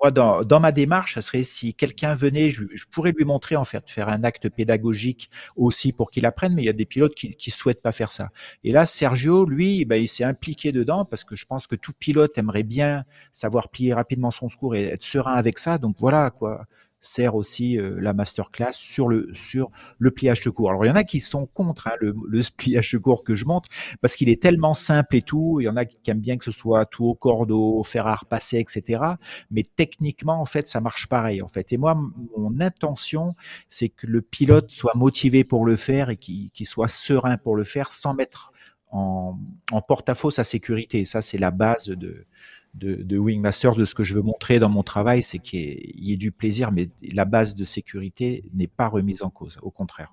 moi, dans, dans, ma démarche, ça serait si quelqu'un venait, je, pourrais lui montrer en fait, faire un acte pédagogique aussi pour qu'il apprenne. Mais il y a des pilotes qui, qui souhaitent pas faire ça. Et là, Sergio, lui, bah, il s'est impliqué dedans parce que je pense que tout pilote aimerait bien savoir plier rapidement son secours et être serein avec ça. Donc voilà quoi sert aussi euh, la masterclass sur le sur le pliage de cours. Alors il y en a qui sont contre hein, le, pliage de cours que je montre parce qu'il est tellement simple et tout. Il y en a qui aiment bien que ce soit tout au cordeau, fer à repasser, etc. Mais techniquement en fait ça marche pareil en fait. Et moi mon intention c'est que le pilote soit motivé pour le faire et qu'il soit serein pour le faire sans mettre en, en porte-à-faux sa sécurité. Ça c'est la base de de, Wingmaster, de ce que je veux montrer dans mon travail, c'est qu'il y, ait du plaisir, mais la base de sécurité n'est pas remise en cause, au contraire.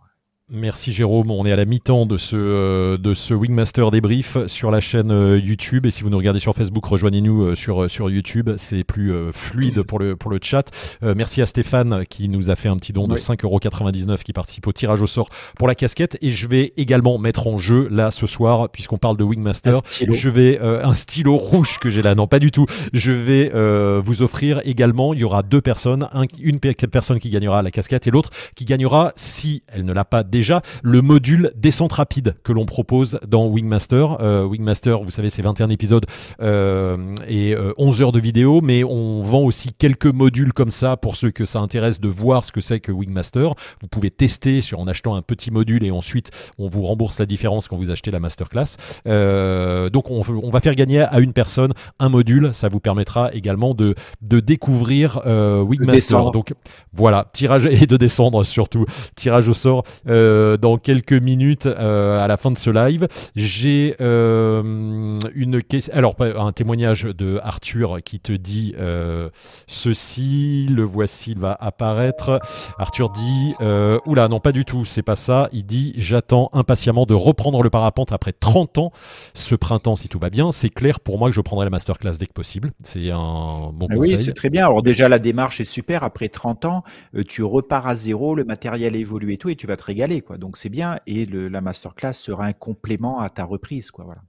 Merci Jérôme, on est à la mi-temps de ce, euh, de ce Wingmaster débrief sur la chaîne euh, YouTube. Et si vous nous regardez sur Facebook, rejoignez-nous euh, sur, sur YouTube, c'est plus fluide pour le, pour le chat. merci à Stéphane qui nous a fait un petit don de 5,99€ qui participe au tirage au sort pour la casquette. Et je vais également mettre en jeu là ce soir, puisqu'on parle de Wingmaster, je vais un stylo rouge que j'ai là, non pas du tout, je vais vous offrir également, il y aura deux personnes, une personne qui gagnera la casquette et l'autre qui gagnera si elle ne l'a pas déjà le module descente rapide que l'on propose dans Wingmaster. Euh, Wingmaster, vous savez, c'est 21 épisodes euh, et 11 euh, heures de vidéo, mais on vend aussi quelques modules comme ça pour ceux que ça intéresse de voir ce que c'est que Wingmaster. Vous pouvez tester sur en achetant un petit module et ensuite on vous rembourse la différence quand vous achetez la masterclass. donc on, on, va faire gagner à une personne un module, ça vous permettra également de, de découvrir Wingmaster. Donc voilà, tirage et de descendre surtout, tirage au sort. Euh, dans quelques minutes euh, à la fin de ce live. J'ai euh, une question. Alors, un témoignage de Arthur qui te dit ceci. Le voici, il va apparaître. Arthur dit Oula, non, pas du tout, c'est pas ça. Il dit J'attends impatiemment de reprendre le parapente après 30 ans. Ce printemps, si tout va bien, c'est clair pour moi que je prendrai la masterclass dès que possible. C'est un bon ah conseil. Oui, c'est très bien. Alors, déjà, la démarche est super. Après 30 ans, tu repars à zéro, le matériel évolue et tout, et tu vas te régaler. Donc c'est bien. Et la masterclass sera un complément à ta reprise. Quoi, voilà.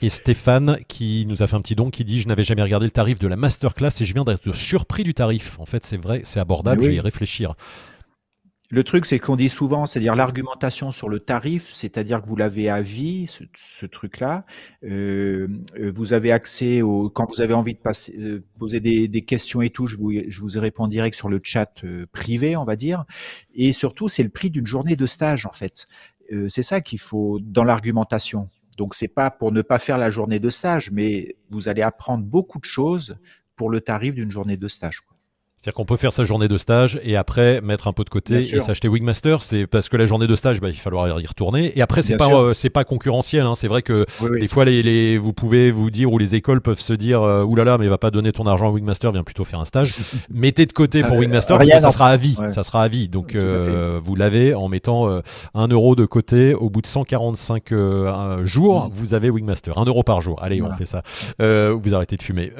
Et Stéphane qui nous a fait un petit don qui dit Je n'avais jamais regardé le tarif de la masterclass et je viens d'être surpris du tarif. En fait, c'est vrai, c'est abordable, je vais y réfléchir. Le truc, c'est qu'on dit souvent, c'est-à-dire l'argumentation sur le tarif, c'est-à-dire que vous l'avez à vie, ce, truc-là. Euh, euh, vous avez accès au, quand vous avez envie de passer, euh, poser des, questions et tout, je vous, je vous réponds direct sur le chat privé, on va dire. Et surtout, c'est le prix d'une journée de stage, en fait. c'est ça qu'il faut dans l'argumentation. Donc, c'est pas pour ne pas faire la journée de stage, mais vous allez apprendre beaucoup de choses pour le tarif d'une journée de stage. C'est-à-dire qu'on peut faire sa journée de stage et après mettre un peu de côté et s'acheter Wingmaster. C'est parce que la journée de stage, bah, il va falloir y retourner. Et après, c'est pas euh, c'est pas concurrentiel. Hein. C'est vrai que des fois, les, les, vous pouvez vous dire ou les écoles peuvent se dire euh, oulala, mais va pas donner ton argent à Wingmaster, viens plutôt faire un stage. Mettez de côté pour Wingmaster parce que ça sera à vie. Ça sera à vie. Donc euh, vous l'avez en mettant euh, un euro de côté. Au bout de 145 jours, mm. vous avez Wingmaster. Un euro par jour. Allez, on fait ça. vous arrêtez de fumer.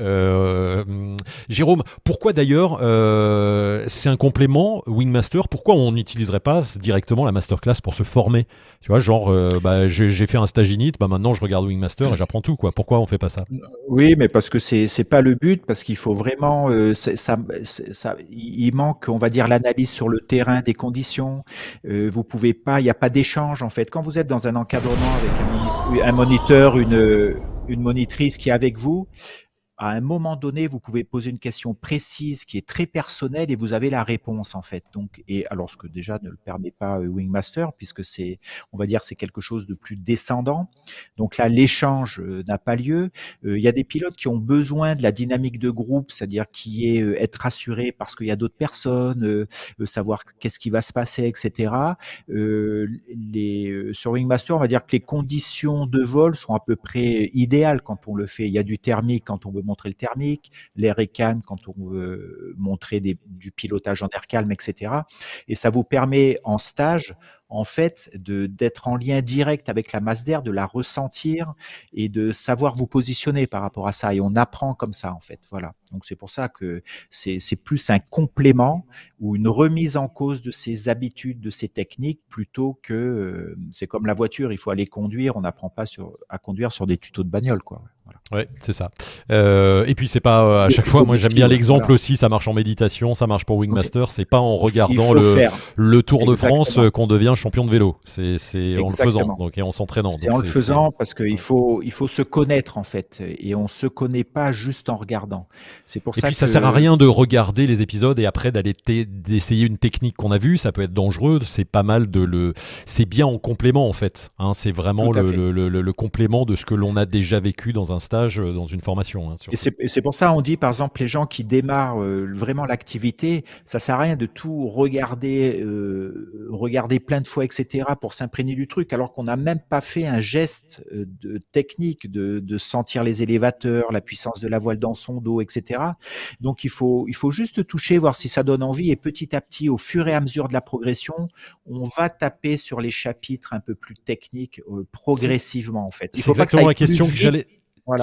Jérôme, pourquoi d'ailleurs euh, c'est un complément Wingmaster. Pourquoi on n'utiliserait pas directement la masterclass pour se former? Tu vois, genre, euh, bah, j'ai fait un stage init, bah, maintenant je regarde Wingmaster et j'apprends tout. Quoi. Pourquoi on fait pas ça? Oui, mais parce que c'est n'est pas le but, parce qu'il faut vraiment. Euh, ça, ça, il manque, on va dire, l'analyse sur le terrain des conditions. vous pouvez pas, il n'y a pas d'échange en fait. Quand vous êtes dans un encadrement avec un, un moniteur, une, une monitrice qui est avec vous, à un moment donné, vous pouvez poser une question précise qui est très personnelle et vous avez la réponse en fait. Donc, et alors ce que déjà ne le permet pas Wingmaster, puisque c'est, on va dire, c'est quelque chose de plus descendant. Donc là, l'échange n'a pas lieu. Il y a des pilotes qui ont besoin de la dynamique de groupe, c'est-à-dire qui est être rassuré parce qu'il y a d'autres personnes, savoir qu'est-ce qui va se passer, etc. les, sur Wingmaster, on va dire que les conditions de vol sont à peu près idéales quand on le fait. Il y a du thermique quand on veut montrer le thermique, l'air écane quand on veut montrer du pilotage en air calme, etc. Et ça vous permet en stage en fait, de d'être en lien direct avec la masse d'air, de la ressentir et de savoir vous positionner par rapport à ça. Et on apprend comme ça, en fait. Voilà. Donc c'est pour ça que c'est plus un complément ou une remise en cause de ses habitudes, de ses techniques, plutôt que euh, c'est comme la voiture, il faut aller conduire. On n'apprend pas sur, à conduire sur des tutos de bagnole, quoi. Ouais, c'est ça. Euh, et puis c'est pas euh, à chaque fois. Moi j'aime bien l'exemple aussi. Ça marche en méditation, ça marche pour Wingmaster. C'est pas en regardant le, le, Tour de France qu'on devient champion de vélo. C'est en le faisant, donc et en s'entraînant. C'est en le faisant parce qu'il faut il faut se connaître en fait, et on se connaît pas juste en regardant. C'est pour et ça. Puis ça sert à rien de regarder les épisodes et après d'aller d'essayer une technique qu'on a vue. Ça peut être dangereux. C'est pas mal de le. C'est bien en complément en fait. Hein, c'est vraiment le, le, le, complément de ce que l'on a déjà vécu dans un stage, euh, dans une formation. Hein, et c'est pour ça on dit par exemple les gens qui démarrent euh, vraiment l'activité, ça sert à rien de tout regarder, euh, regarder plein de fois, etc. pour s'imprégner du truc, alors qu'on n'a même pas fait un geste de technique de, de sentir les élévateurs, la puissance de la voile dans son dos, etc. Donc il faut, il faut juste toucher, voir si ça donne envie, et petit à petit, au fur et à mesure de la progression, on va taper sur les chapitres un peu plus techniques euh, progressivement en fait. C'est exactement la question que j'allais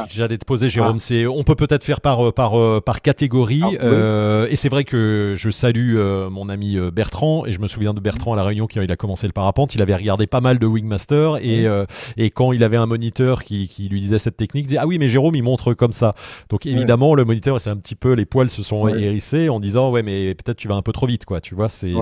J'allais te poser, Jérôme. Ah. C'est, on peut peut-être faire par euh, par euh, par catégorie. Ah, euh, et c'est vrai que je salue mon ami Bertrand et je me souviens de Bertrand à la réunion quand il a commencé le parapente. Il avait regardé pas mal de Wingmaster et et quand il avait un moniteur qui, qui lui disait cette technique, il disait ah oui mais Jérôme il montre comme ça. Donc évidemment le moniteur c'est un petit peu les poils se sont hérissés en disant ouais mais peut-être tu vas un peu trop vite quoi. Tu vois c'est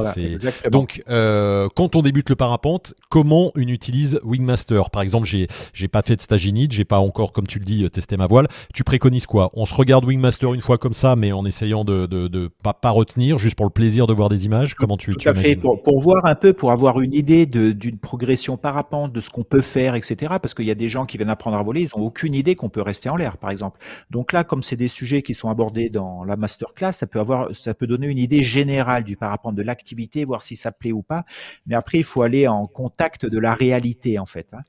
donc quand on débute le parapente, comment on utilise Wingmaster? Par exemple j'ai j'ai pas fait de stage init, j'ai pas encore comme tu le dis euh, tester ma voile. Tu préconises quoi? On se regarde Wingmaster une fois comme ça, mais en essayant de, de, pas, pas, retenir, juste pour le plaisir de voir des images? Comment tu, tu fait, pour, voir un peu, pour avoir une idée d'une progression parapente, de ce qu'on peut faire, etc. Parce qu'il y a des gens qui viennent apprendre à voler, ils n'ont aucune idée qu'on peut rester en l'air, par exemple. Donc là, comme c'est des sujets qui sont abordés dans la masterclass, ça peut avoir, ça peut donner une idée générale du parapente, de l'activité, voir si ça plaît ou pas. Mais après, il faut aller en contact de la réalité, en fait. Hein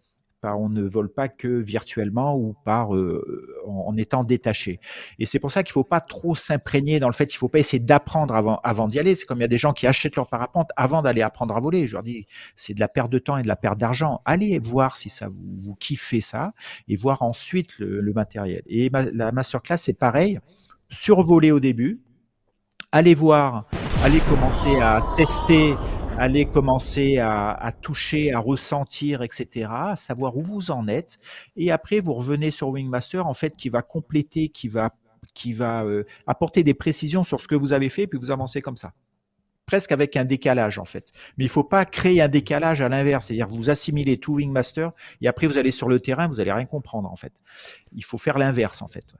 on ne vole pas que virtuellement ou par euh, en, étant détaché. Et c'est pour ça qu'il ne faut pas trop s'imprégner dans le fait, il ne faut pas essayer d'apprendre avant, d'y aller. C'est comme il y a des gens qui achètent leur parapente avant d'aller apprendre à voler. Je leur dis, c'est de la perte de temps et de la perte d'argent. Allez voir si ça vous, vous kiffez ça et voir ensuite le, matériel. Et la masterclass, c'est pareil. Survoler au début, allez voir, allez commencer à tester allez commencer à, toucher, à ressentir, etc., à savoir où vous en êtes. Et après, vous revenez sur Wingmaster, en fait, qui va compléter, qui va, qui va euh, apporter des précisions sur ce que vous avez fait, puis vous avancez comme ça. Presque avec un décalage, en fait. Mais il ne faut pas créer un décalage à l'inverse. C'est-à-dire, vous assimilez tout Wingmaster, et après, vous allez sur le terrain, vous n'allez rien comprendre, en fait. Il faut faire l'inverse, en fait.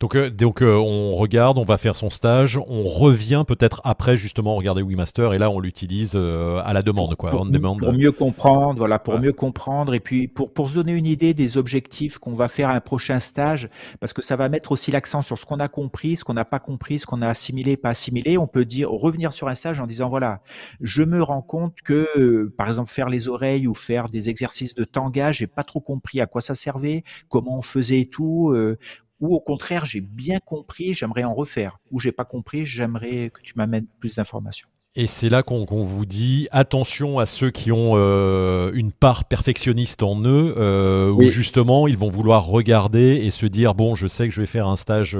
Donc, euh, donc euh, on regarde, on va faire son stage, on revient peut-être après justement regarder Wingmaster et là on l'utilise euh, à la demande quoi, pour, pour mieux comprendre, voilà, pour mieux comprendre et puis pour pour se donner une idée des objectifs qu'on va faire à un prochain stage, parce que ça va mettre aussi l'accent sur ce qu'on a compris, ce qu'on n'a pas compris, ce qu'on a assimilé, pas assimilé. On peut dire revenir sur un stage en disant voilà, je me rends compte que par exemple faire les oreilles ou faire des exercices de tangage, j'ai pas trop compris à quoi ça servait, comment on faisait tout ou au contraire, j'ai bien compris, j'aimerais en refaire, ou j'ai pas compris, j'aimerais que tu m'amènes plus d'informations. Et c'est là qu'on vous dit attention à ceux qui ont euh, une part perfectionniste en eux, euh, où justement ils vont vouloir regarder et se dire bon, je sais que je vais faire un stage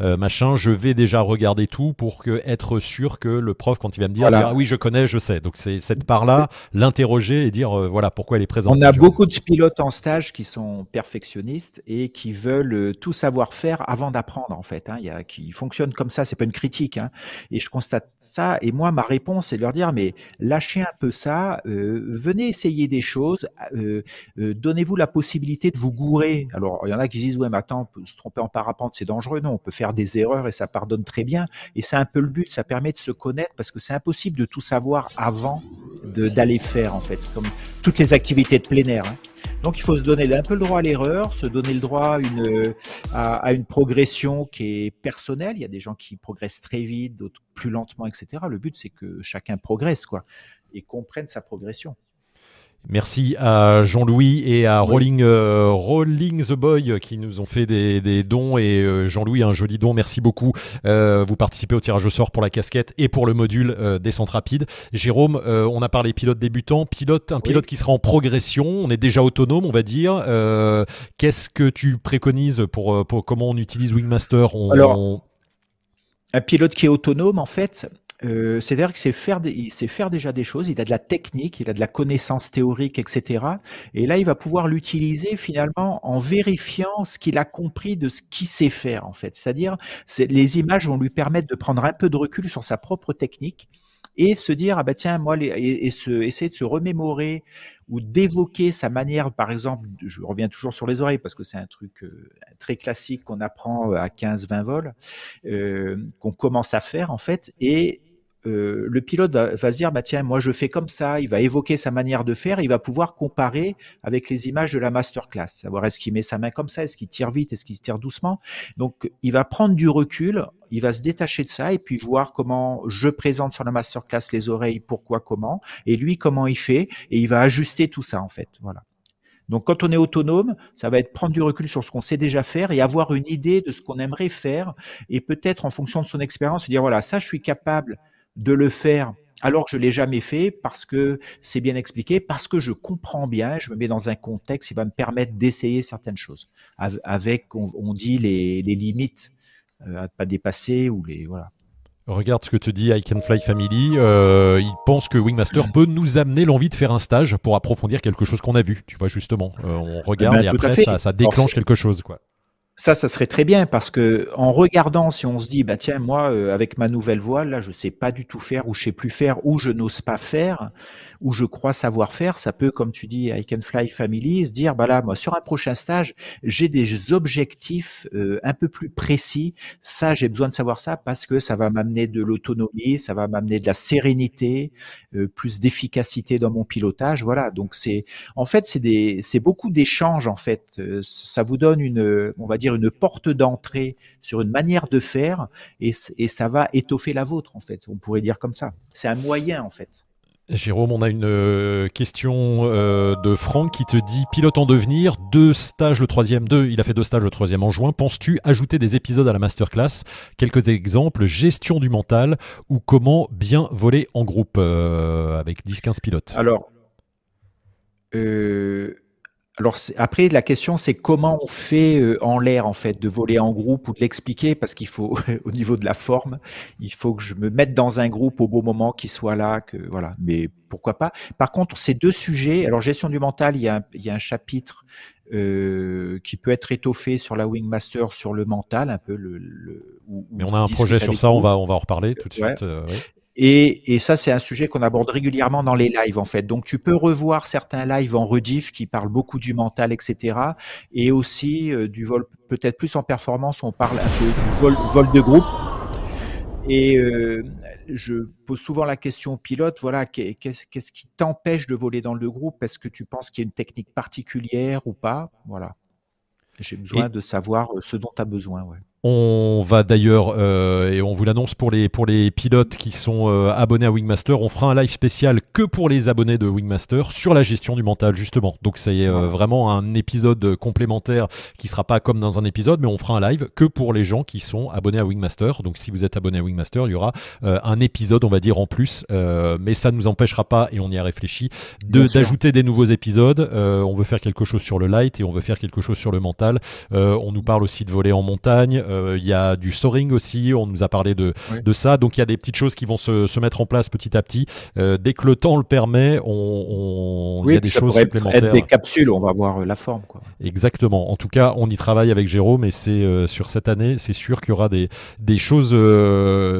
euh, machin, je vais déjà regarder tout pour que, être sûr que le prof, quand il va me dire ah oui, je connais, je sais. Donc c'est cette part-là, l'interroger et dire voilà pourquoi elle est présente. On a beaucoup de pilotes en stage qui sont perfectionnistes et qui veulent tout savoir faire avant d'apprendre en fait. Hein. Il y a qui fonctionnent comme ça, c'est pas une critique. Hein. Et je constate ça. Et moi, ma réponse, de leur dire mais lâchez un peu ça, euh, venez essayer des choses, euh, euh, donnez-vous la possibilité de vous gourer. Alors il y en a qui disent ouais mais attends, se tromper en parapente, c'est dangereux. Non, on peut faire des erreurs et ça pardonne très bien. Et c'est un peu le but, ça permet de se connaître parce que c'est impossible de tout savoir avant d'aller faire en fait, comme toutes les activités de plein air. Hein. Donc il faut se donner un peu le droit à l'erreur, se donner le droit à une, à, une progression qui est personnelle. Il y a des gens qui progressent très vite, d'autres plus lentement, etc. Le but c'est que chacun progresse quoi et comprenne sa progression. Merci à Jean-Louis et à Rolling, euh, Rolling the Boy qui nous ont fait des, dons. Et euh, Jean-Louis, un joli don, merci beaucoup. Euh, vous participez au tirage au sort pour la casquette et pour le module descente rapide. Jérôme, on a parlé pilote débutant, pilote, un pilote qui sera en progression. On est déjà autonome, on va dire. Qu'est-ce que tu préconises pour, comment on utilise Wingmaster? Alors, un pilote qui est autonome, en fait, euh, c'est-à-dire qu'il sait faire, sait faire déjà des choses, il a de la technique, il a de la connaissance théorique, etc. Et là, il va pouvoir l'utiliser finalement en vérifiant ce qu'il a compris de ce qu'il sait faire, en fait. C'est-à-dire, les images vont lui permettre de prendre un peu de recul sur sa propre technique et se dire ah bah tiens moi et, essayer de se remémorer ou d'évoquer sa manière par exemple je reviens toujours sur les oreilles parce que c'est un truc euh, très classique qu'on apprend à 15 20 vols euh, qu'on commence à faire en fait et euh, le pilote va, se dire bah tiens moi je fais comme ça il va évoquer sa manière de faire il va pouvoir comparer avec les images de la masterclass. Savoir est-ce qu'il met sa main comme ça est-ce qu'il tire vite est-ce qu'il tire doucement. Donc il va prendre du recul il va se détacher de ça et puis voir comment je présente sur la masterclass les oreilles pourquoi comment et lui comment il fait et il va ajuster tout ça en fait. Voilà. Donc quand on est autonome, ça va être prendre du recul sur ce qu'on sait déjà faire et avoir une idée de ce qu'on aimerait faire et peut-être en fonction de son expérience se dire voilà ça je suis capable de le faire alors que je l'ai jamais fait parce que c'est bien expliqué, parce que je comprends bien, je me mets dans un contexte qui va me permettre d'essayer certaines choses avec, on, dit, les, limites euh, à ne pas dépasser ou les voilà. Regarde ce que te dit I Can Fly Family. Euh, il pense que Wingmaster peut nous amener l'envie de faire un stage pour approfondir quelque chose qu'on a vu. Tu vois, justement. Euh, on regarde eh ben, et après, ça, ça, déclenche quelque chose. Quoi. Ça, ça serait très bien parce que en regardant, si on se dit, bah tiens, moi, euh, avec ma nouvelle voile, là, je sais pas du tout faire, ou je sais plus faire, ou je n'ose pas faire, ou je crois savoir faire, ça peut, comme tu dis, I Can Fly Family, se dire, bah là, moi, sur un prochain stage, j'ai des objectifs euh, un peu plus précis. Ça, j'ai besoin de savoir ça parce que ça va m'amener de l'autonomie, ça va m'amener de la sérénité, euh, plus d'efficacité dans mon pilotage. Voilà. Donc c'est, en fait, c'est des, c'est beaucoup d'échanges en fait. ça vous donne une, on va dire une porte d'entrée sur une manière de faire et, ça va étoffer la vôtre en fait. On pourrait dire comme ça. C'est un moyen en fait. Jérôme, on a une euh, question euh, de Franck qui te dit pilote en devenir, deux stages le troisième, deux, il a fait deux stages le troisième en juin. Penses-tu ajouter des épisodes à la masterclass? Quelques exemples, gestion du mental ou comment bien voler en groupe euh, avec 10-15 pilotes Alors, alors après, la question c'est comment on fait euh, en l'air en fait, de voler en groupe ou de l'expliquer parce qu'il faut au niveau de la forme, il faut que je me mette dans un groupe au beau moment, qui soit là, que voilà. Mais pourquoi pas? Par contre, ces deux sujets, alors gestion du mental, il y a un, il y a un chapitre euh, qui peut être étoffé sur la Wingmaster, sur le mental, un peu le. le Mais on a un projet sur ça, on va on va en reparler tout de suite. Euh, et, et, ça, c'est un sujet qu'on aborde régulièrement dans les lives, en fait. Donc, tu peux revoir certains lives en rediff qui parlent beaucoup du mental, etc. Et aussi euh, du vol, peut-être plus en performance, on parle un peu du vol, vol de groupe. Et euh, je pose souvent la question au pilote, voilà, qu'est-ce qui t'empêche de voler dans le groupe? Est-ce que tu penses qu'il y a une technique particulière ou pas? Voilà. J'ai besoin de savoir euh, ce dont tu as besoin. Ouais. On va d'ailleurs, euh, et on vous l'annonce pour les, pour les pilotes qui sont euh, abonnés à Wingmaster, on fera un live spécial que pour les abonnés de Wingmaster sur la gestion du mental, justement. Donc c'est euh, vraiment un épisode complémentaire qui sera pas comme dans un épisode, mais on fera un live que pour les gens qui sont abonnés à Wingmaster. Donc si vous êtes abonné à Wingmaster, il y aura un épisode, on va dire, en plus. mais ça ne nous empêchera pas, et on y a réfléchi, d'ajouter des nouveaux épisodes. on veut faire quelque chose sur le light et on veut faire quelque chose sur le mental. on nous parle aussi de voler en montagne. Il y a du soaring aussi, on nous a parlé de, de ça. Donc il y a des petites choses qui vont se, se mettre en place petit à petit. dès que le temps le permet, on, il y a des choses supplémentaires. Être des capsules, on va voir la forme. Quoi. Exactement. En tout cas, on y travaille avec Jérôme et c'est sur cette année, c'est sûr qu'il y aura des, des choses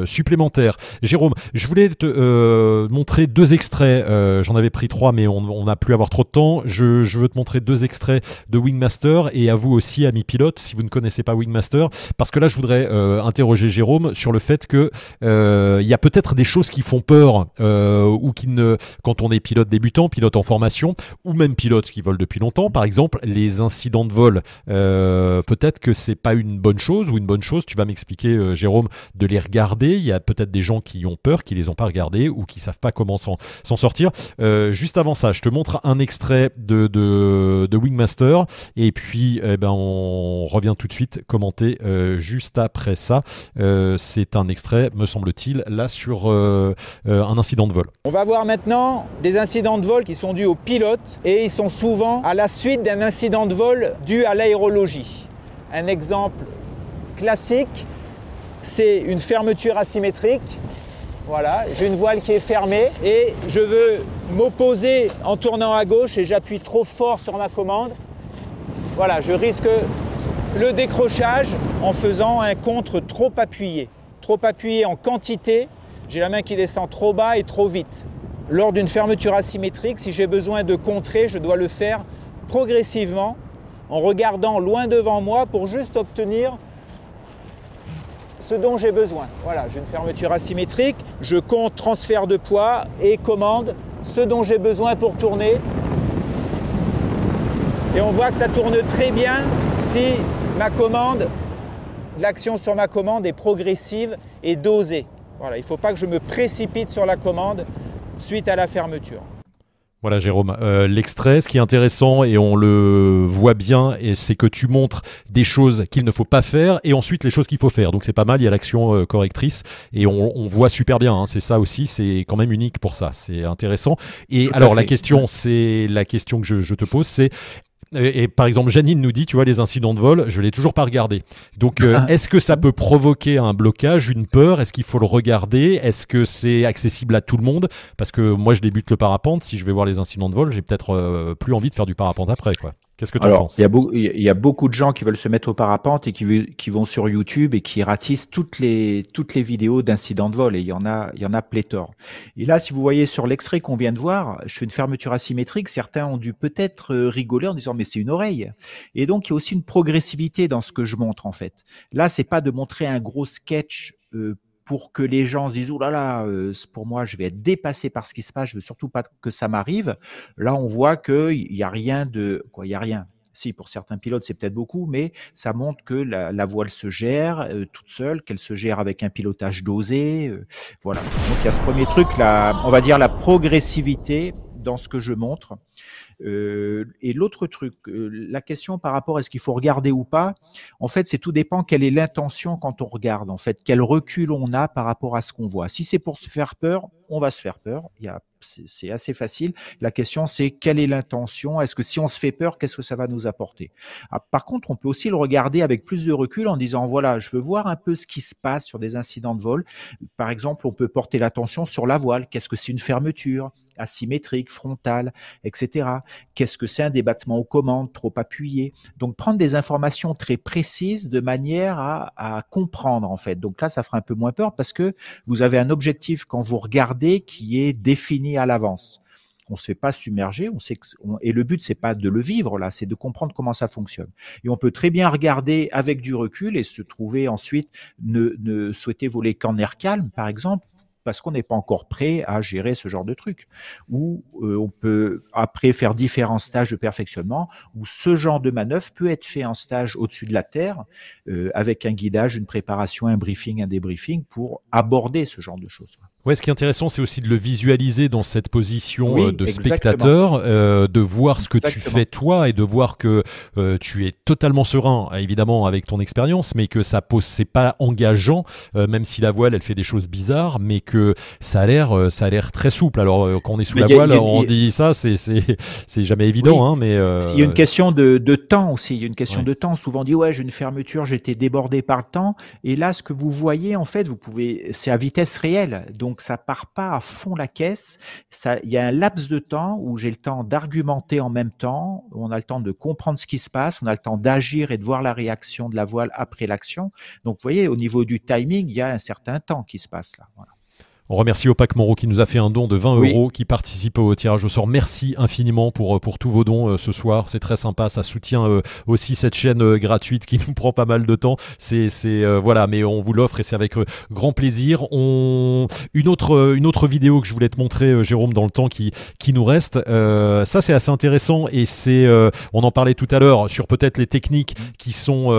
supplémentaires. Jérôme, je voulais te montrer deux extraits. J'en avais pris trois, mais on n'a plus avoir trop de temps. Je, je, veux te montrer deux extraits de Wingmaster et à vous aussi, amis pilotes, si vous ne connaissez pas Wingmaster, parce que là, je voudrais euh, interroger Jérôme sur le fait que euh, il y a peut-être des choses qui font peur euh, ou qui ne, quand on est pilote débutant, pilote en formation, ou même pilote qui vole depuis longtemps, par exemple, les incidents de vol. peut-être que c'est pas une bonne chose ou une bonne chose. Tu vas m'expliquer, Jérôme, de les regarder. Il y a peut-être des gens qui ont peur, qui les ont pas regardés ou qui savent pas comment s'en sortir. juste avant ça, je te montre un extrait de, de, Wingmaster et puis eh ben, on revient tout de suite commenter euh, juste après ça. Euh, c'est un extrait, me semble-t-il, là sur euh, un incident de vol. On va voir maintenant des incidents de vol qui sont dus au pilote et ils sont souvent à la suite d'un incident de vol dû à l'aérologie. Un exemple classique, c'est une fermeture asymétrique voilà, j'ai une voile qui est fermée et je veux m'opposer en tournant à gauche et j'appuie trop fort sur ma commande. Voilà, je risque le décrochage en faisant un contre trop appuyé. Trop appuyé en quantité, j'ai la main qui descend trop bas et trop vite. Lors d'une fermeture asymétrique, si j'ai besoin de contrer, je dois le faire progressivement en regardant loin devant moi pour juste obtenir ce dont j'ai besoin. Voilà, j'ai une fermeture asymétrique, je compte transfert de poids et commande ce dont j'ai besoin pour tourner. Et on voit que ça tourne très bien si ma commande, l'action sur ma commande est progressive et dosée. Voilà, il ne faut pas que je me précipite sur la commande suite à la fermeture. Voilà Jérôme, euh, l'extrait, ce qui est intéressant et on le voit bien, c'est que tu montres des choses qu'il ne faut pas faire et ensuite les choses qu'il faut faire. Donc c'est pas mal, il y a l'action euh, correctrice et on, voit super bien. Hein. c'est ça aussi, c'est quand même unique pour ça. C'est intéressant. Et alors la question, c'est la question que je, je te pose, c'est et, par exemple, Janine nous dit, tu vois, les incidents de vol, je l'ai toujours pas regardé. Donc, euh, ah. est-ce que ça peut provoquer un blocage, une peur? Est-ce qu'il faut le regarder? Est-ce que c'est accessible à tout le monde? Parce que moi, je débute le parapente. Si je vais voir les incidents de vol, j'ai peut-être euh, plus envie de faire du parapente après, quoi. Qu'est-ce que tu penses il y, a beaucoup de gens qui veulent se mettre au parapente et qui, qui vont sur YouTube et qui ratissent toutes les, toutes les vidéos d'incidents de vol. Et il y en a, il y en a pléthore. Et là, si vous voyez sur l'extrait qu'on vient de voir, je fais une fermeture asymétrique. Certains ont dû peut-être euh, rigoler en disant mais c'est une oreille. Et donc il y a aussi une progressivité dans ce que je montre en fait. Là, c'est pas de montrer un gros sketch euh, pour que les gens se disent oh là euh, pour moi, je vais être dépassé par ce qui se passe, je veux surtout pas que ça m'arrive. Là, on voit qu'il n'y a rien de quoi, il y a rien. Si pour certains pilotes c'est peut-être beaucoup, mais ça montre que la, voile se gère euh, toute seule, qu'elle se gère avec un pilotage dosé. Euh, voilà. Donc il y a ce premier truc, on va dire la progressivité dans ce que je montre. Euh, et l'autre truc, euh, la question par rapport à ce qu'il faut regarder ou pas, en fait, c'est tout dépend quelle est l'intention quand on regarde, en fait, quel recul on a par rapport à ce qu'on voit. Si c'est pour se faire peur, on va se faire peur. Il y a c'est assez facile. La question, c'est quelle est l'intention? Est-ce que si on se fait peur, qu'est-ce que ça va nous apporter? Ah, Par contre, on peut aussi le regarder avec plus de recul en disant, voilà, je veux voir un peu ce qui se passe sur des incidents de vol. Par exemple, on peut porter l'attention sur la voile. Qu'est-ce que c'est une fermeture? Asymétrique, frontale, etc. Qu'est-ce que c'est un débattement aux commandes trop appuyé? Donc prendre des informations très précises de manière à, comprendre en fait. Donc là, ça fera un peu moins peur parce que vous avez un objectif quand vous regardez qui est défini à l'avance. On se fait pas submerger, on sait et le but c'est pas de le vivre là, c'est de comprendre comment ça fonctionne. Et on peut très bien regarder avec du recul et se trouver ensuite ne, ne souhaiter voler qu'en air calme par exemple parce qu'on n'est pas encore prêt à gérer ce genre de truc. Ou euh, on peut après faire différents stages de perfectionnement, où ce genre de manœuvre peut être fait en stage au-dessus de la terre, euh, avec un guidage, une préparation, un briefing, un débriefing pour aborder ce genre de choses. Ouais, ce qui est intéressant, c'est aussi de le visualiser dans cette position euh, de spectateur, euh, de voir ce que tu fais toi et de voir que euh, tu es totalement serein, évidemment avec ton expérience, mais que ça pose, c'est pas engageant, même si la voile elle fait des choses bizarres, mais que ça a l'air, ça a l'air très souple. Alors quand on est sous la voile, on dit ça, c'est c'est jamais évident, hein, mais il y a une question de, de, temps aussi. Il y a une question de temps. Souvent on dit ouais, j'ai une fermeture, j'étais débordé par le temps, et là ce que vous voyez en fait, vous pouvez, c'est à vitesse réelle, donc donc ça part pas à fond la caisse. il y a un laps de temps où j'ai le temps d'argumenter en même temps, on a le temps de comprendre ce qui se passe, on a le temps d'agir et de voir la réaction de la voile après l'action. Donc vous voyez, au niveau du timing, il y a un certain temps qui se passe là. On remercie Opac Moreau qui nous a fait un don de 20 euros, qui participe au tirage au sort. Merci infiniment pour, euh, pour tous vos dons euh, ce soir. C'est très sympa. Ça soutient euh, aussi cette chaîne gratuite qui nous prend pas mal de temps. C'est, c'est voilà, mais on vous l'offre et c'est avec grand plaisir. On... Une, autre, une autre vidéo que je voulais te montrer, Jérôme, dans le temps qui, qui nous reste. ça, c'est assez intéressant et c'est, on en parlait tout à l'heure sur peut-être les techniques qui sont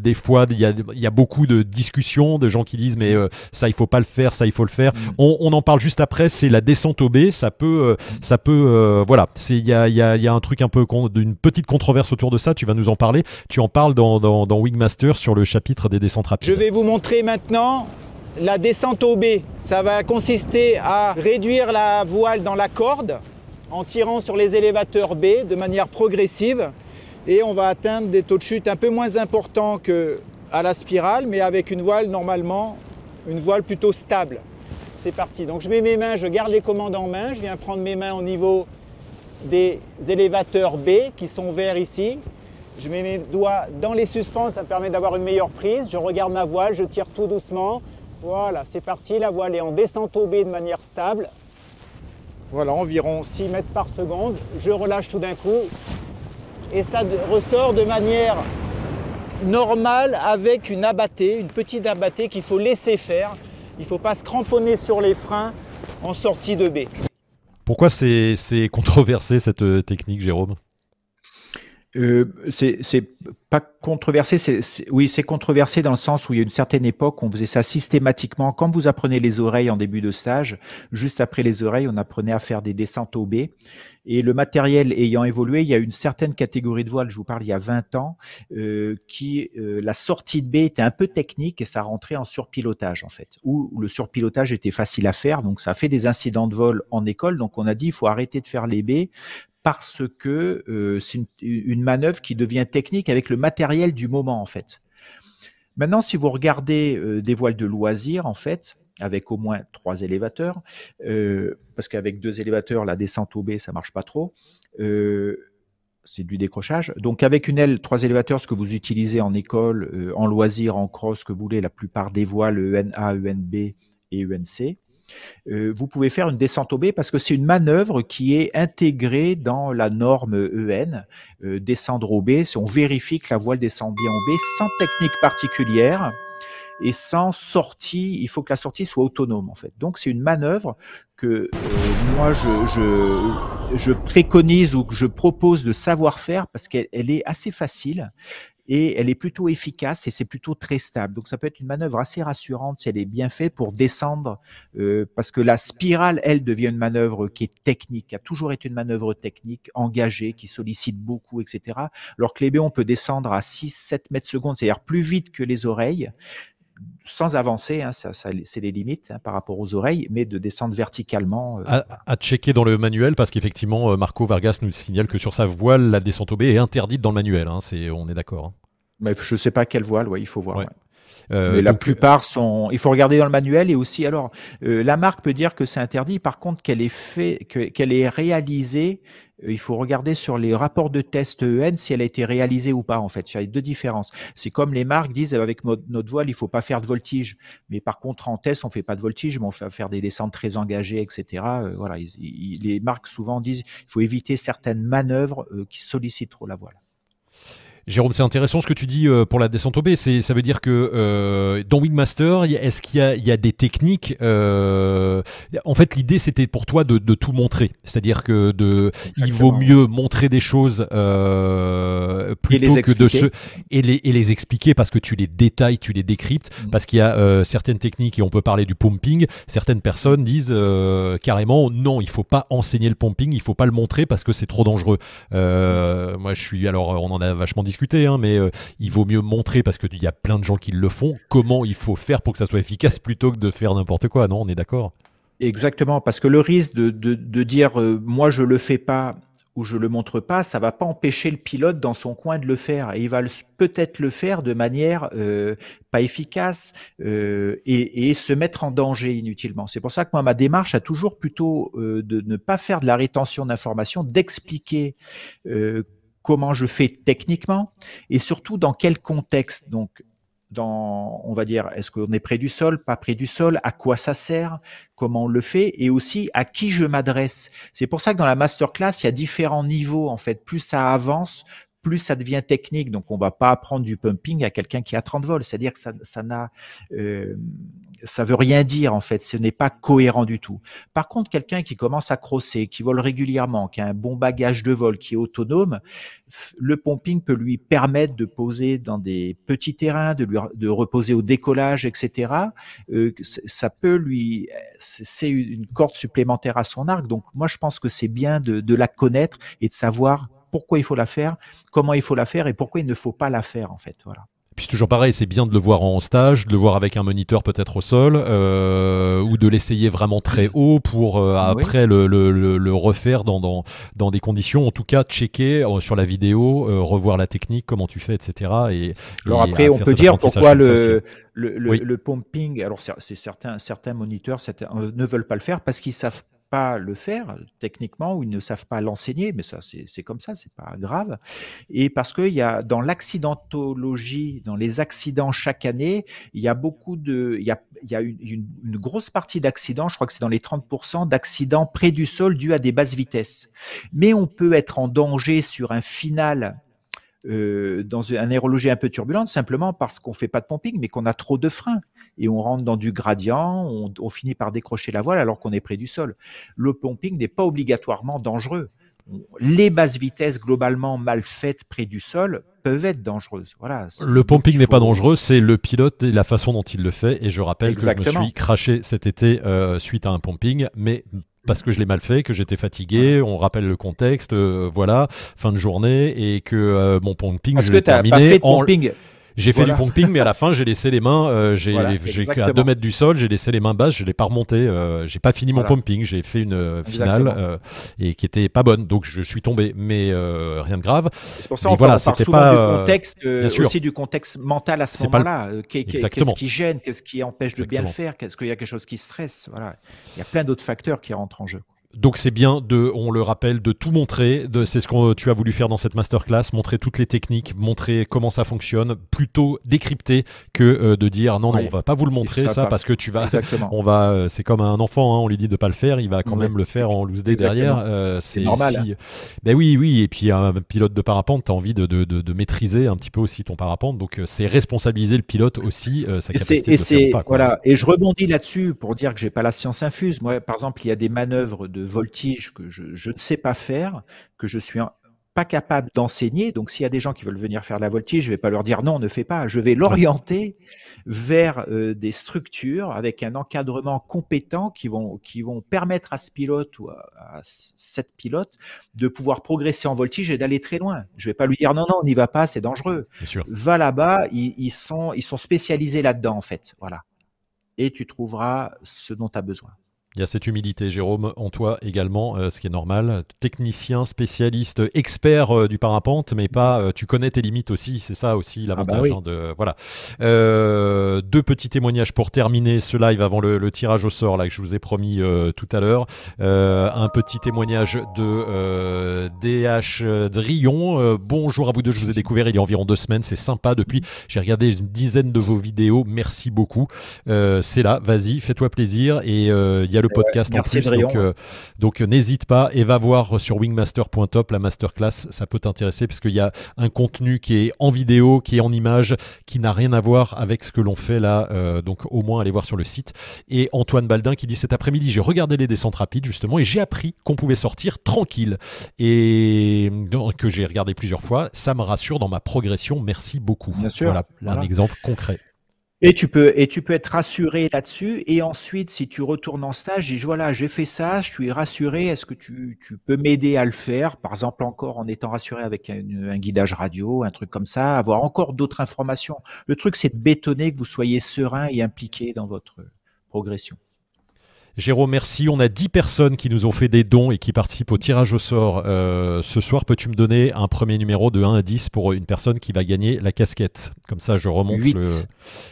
des fois, il y a, y a beaucoup de discussions, de gens qui disent mais ça, il faut pas le faire, ça, il faut le faire Mm. On, en parle juste après. C'est la descente au B. Ça peut, euh, ça peut, euh, voilà. C'est il y a, un truc un peu d'une petite controverse autour de ça. Tu vas nous en parler. Tu en parles dans, dans, Wingmaster sur le chapitre des descentes rapides. Je vais vous montrer maintenant la descente au B. Ça va consister à réduire la voile dans la corde en tirant sur les élévateurs B de manière progressive et on va atteindre des taux de chute un peu moins importants que à la spirale mais avec une voile normalement une voile plutôt stable c'est parti. Donc je mets mes mains, je garde les commandes en main, je viens prendre mes mains au niveau des élévateurs B qui sont verts ici. Je mets mes doigts dans les suspens, ça me permet d'avoir une meilleure prise. Je regarde ma voile, je tire tout doucement. Voilà, c'est parti, la voile est en descente au B de manière stable. Voilà, environ 6 mètres par seconde. Je relâche tout d'un coup et ça ressort de manière normale avec une abattée, une petite abattée qu'il faut laisser faire. Il ne faut pas se cramponner sur les freins en sortie de baie. Pourquoi c'est controversé cette euh, technique, Jérôme? Euh, c'est pas controversé, oui, c'est controversé dans le sens où il y a une certaine époque, on faisait ça systématiquement. Quand vous apprenez les oreilles en début de stage, juste après les oreilles, on apprenait à faire des descentes au B. Et le matériel ayant évolué, il y a une certaine catégorie de voile, je vous parle il y a 20 ans, euh, qui euh, la sortie de B était un peu technique et ça rentrait en surpilotage en fait, où le surpilotage était facile à faire, donc ça a fait des incidents de vol en école. Donc on a dit il faut arrêter de faire les B parce que euh, c'est une, manœuvre qui devient technique avec le matériel du moment en fait. Maintenant, si vous regardez euh, des voiles de loisirs en fait, avec au moins trois élévateurs, euh, parce qu'avec deux élévateurs, la descente au B, ça marche pas trop. c'est du décrochage. Donc avec une aile, trois élévateurs, ce que vous utilisez en école, en loisir, en cross, que vous voulez, la plupart des voiles ENA, ENB et ENC. Euh, vous pouvez faire une descente au B parce que c'est une manœuvre qui est intégrée dans la norme EN. Euh, descendre au B, on vérifie que la voile descend bien au B sans technique particulière et sans sortie. Il faut que la sortie soit autonome en fait. Donc c'est une manœuvre que euh, moi je, je, préconise ou que je propose de savoir faire parce qu'elle est assez facile et elle est plutôt efficace et c'est plutôt très stable. Donc ça peut être une manœuvre assez rassurante si elle est bien faite pour descendre, euh, parce que la spirale, elle, devient une manœuvre qui est technique, qui a toujours été une manœuvre technique, engagée, qui sollicite beaucoup, etc. Alors que les B, on peut descendre à 6-7 mètres secondes, c'est-à-dire plus vite que les oreilles, sans avancer, hein, ça, c'est les limites hein, par rapport aux oreilles, mais de descendre verticalement. Euh, à, checker dans le manuel, parce qu'effectivement, euh, Marco Vargas nous signale que sur sa voile, la descente au B est interdite dans le manuel. Hein, on est d'accord. Mais je ne sais pas quelle voile, ouais, il faut voir. Euh, mais la plupart sont. Il faut regarder dans le manuel et aussi. Alors, euh, la marque peut dire que c'est interdit. Par contre, qu'elle est fait, qu'elle est réalisée, euh, il faut regarder sur les rapports de test EN si elle a été réalisée ou pas. En fait, il y a deux différences. C'est comme les marques disent avec notre voile, il faut pas faire de voltige. Mais par contre, en test, on fait pas de voltige, mais on fait faire des descentes très engagées, etc. voilà, les marques souvent disent, il faut éviter certaines manœuvres qui sollicitent trop la voile. Jérôme, c'est intéressant ce que tu dis euh, pour la descente au B. Ça veut dire que euh, dans Wingmaster, est-ce qu'il y, a des techniques euh, En fait, l'idée, c'était pour toi de, tout montrer. C'est-à-dire que de, il vaut mieux montrer des choses plutôt que de se. Et les, et les expliquer parce que tu les détailles, tu les décryptes. Mm. Parce qu'il y a certaines techniques, et on peut parler du pumping. Certaines personnes disent carrément non, il faut pas enseigner le pumping, il faut pas le montrer parce que c'est trop dangereux. moi, je suis. Alors, on en a vachement discuté Hein, mais euh, il vaut mieux montrer, parce qu'il y a plein de gens qui le font, comment il faut faire pour que ça soit efficace plutôt que de faire n'importe quoi. Non, on est d'accord? Exactement, parce que le risque de, dire euh, moi je le fais pas ou je le montre pas, ça va pas empêcher le pilote dans son coin de le faire. Et il va peut-être le faire de manière euh, pas efficace et, et, se mettre en danger inutilement. C'est pour ça que moi ma démarche a toujours plutôt de ne pas faire de la rétention d'informations, d'expliquer comment je fais techniquement et surtout dans quel contexte. Donc, dans, on va dire, est-ce qu'on est près du sol, pas près du sol, à quoi ça sert, comment on le fait, et aussi à qui je m'adresse. C'est pour ça que dans la masterclass, il y a différents niveaux en fait. Plus ça avance, plus ça devient technique. Donc, on va pas apprendre du pumping à quelqu'un qui a 30 volts. C'est-à-dire que ça, ça n'a, euh, ça veut rien dire en fait. Ce n'est pas cohérent du tout. Par contre, quelqu'un qui commence à crosser, qui vole régulièrement, qui a un bon bagage de vol, qui est autonome, le pumping peut lui permettre de poser dans des petits terrains, de lui, de reposer au décollage, etc. Euh, ça peut lui, c'est une corde supplémentaire à son arc. Donc, moi, je pense que c'est bien de, de la connaître et de savoir pourquoi il faut la faire, comment il faut la faire et pourquoi il ne faut pas la faire en fait. Voilà. Puis c'est toujours pareil, c'est bien de le voir en stage, de le voir avec un moniteur peut-être au sol, euh, ou de l'essayer vraiment très haut pour euh, après le, le, le, refaire dans, dans, dans, des conditions, en tout cas checker euh, sur la vidéo, revoir la technique, comment tu fais, etc. Et, alors après, on peut dire pourquoi le, le, le, pumping, alors c'est certains, certains moniteurs certains, ne veulent pas le faire parce qu'ils savent pas le faire techniquement ou ils ne savent pas l'enseigner, mais ça c'est comme ça, c'est pas grave. Et parce qu'il y a dans l'accidentologie, dans les accidents chaque année, il y a beaucoup de, il y a, y a une, une, grosse partie d'accidents, je crois que c'est dans les 30% d'accidents près du sol dus à des basses vitesses. Mais on peut être en danger sur un final euh, dans un aérologie un peu turbulente simplement parce qu'on fait pas de pumping, mais qu'on a trop de freins et on rentre dans du gradient, on, on finit par décrocher la voile alors qu'on est près du sol. Le pumping n'est pas obligatoirement dangereux. Les basses vitesses globalement mal faites près du sol peuvent être dangereuses. Voilà. Le pumping n'est pas dangereux, c'est le pilote et la façon dont il le fait. Et je rappelle que je me suis craché cet été euh, suite à un pumping, mais parce que je l'ai mal fait, que j'étais fatigué, on rappelle le contexte, euh, voilà, fin de journée, et que euh, mon pumping, je l'ai terminé en... J'ai fait du pumping, mais à la fin, j'ai laissé les mains, euh, j'ai à 2 mètres du sol, j'ai laissé les mains basses, je l'ai pas remonté, euh, j'ai pas fini mon pumping, j'ai fait une euh, finale et qui était pas bonne, donc je suis tombé, mais rien de grave. C'est pour ça qu'on voilà, parle souvent pas, du contexte, aussi du contexte mental à ce moment-là. Qu'est-ce qui gêne, qu'est-ce qui empêche de bien le faire, qu'est-ce qu'il y a quelque chose qui stresse, voilà. Il y a plein d'autres facteurs qui rentrent en jeu. Donc c'est bien de, on le rappelle, de tout montrer. C'est ce que tu as voulu faire dans cette masterclass, montrer toutes les techniques, montrer comment ça fonctionne, plutôt décrypter que euh, de dire non non, on va pas vous le montrer ça, parce que tu vas, on va, euh, c'est comme un enfant, hein, on lui dit de pas le faire, il va quand même le faire en loose day derrière. Euh, c'est normal. Si... Ben oui oui, et puis un pilote de parapente, tu as envie de, de, de, maîtriser un petit peu aussi ton parapente, donc c'est responsabiliser le pilote aussi sa capacité et de pas, Voilà, et je rebondis là-dessus pour dire que j'ai pas la science infuse. Moi, par exemple, il y a des manœuvres de voltige que je, ne sais pas faire, que je suis pas capable d'enseigner. Donc, s'il y a des gens qui veulent venir faire de la voltige, je vais pas leur dire non, ne fais pas. Je vais l'orienter vers euh, des structures avec un encadrement compétent qui vont, qui vont permettre à ce pilote ou à, cette pilote de pouvoir progresser en voltige et d'aller très loin. Je vais pas lui dire non, non, on n'y va pas, c'est dangereux. Va là-bas, ils, ils, sont, ils sont spécialisés là-dedans, en fait. Voilà. Et tu trouveras ce dont tu as besoin. Il y a cette humilité, Jérôme, en toi également, euh, ce qui est normal. Technicien, spécialiste, expert euh, du parapente, mais pas. Euh, tu connais tes limites aussi, c'est ça aussi ah bah l'avantage. Hein, de, voilà. deux petits témoignages pour terminer ce live avant le, tirage au sort là que je vous ai promis tout à l'heure. un petit témoignage de DH Drion. bonjour à vous deux, je vous ai découvert il y a environ deux semaines, c'est sympa. Depuis, j'ai regardé une dizaine de vos vidéos. Merci beaucoup. c'est là, vas-y, fais-toi plaisir. Et il y a le podcast en plus. Donc, donc n'hésite pas et va voir sur wingmaster.top la masterclass. Ça peut t'intéresser parce qu'il y a un contenu qui est en vidéo, qui est en image, qui n'a rien à voir avec ce que l'on fait là. donc au moins allez voir sur le site. Et Antoine Baldin qui dit cet après-midi j'ai regardé les descentes rapides justement et j'ai appris qu'on pouvait sortir tranquille et que j'ai regardé plusieurs fois. Ça me rassure dans ma progression. Merci beaucoup. Bien sûr. Voilà, un exemple concret. Et tu peux et tu peux être rassuré là-dessus. Et ensuite, si tu retournes en stage, dis voilà, j'ai fait ça, je suis rassuré. Est-ce que tu, tu peux m'aider à le faire? Par exemple, encore en étant rassuré avec un, guidage radio, un truc comme ça, avoir encore d'autres informations. Le truc, c'est de bétonner que vous soyez serein et impliqué dans votre progression. Jérôme, merci. On a 10 personnes qui nous ont fait des dons et qui participent au tirage au sort euh, ce soir. Peux-tu me donner un premier numéro de 1 à 10 pour une personne qui va gagner la casquette? Comme ça, je remonte 8. le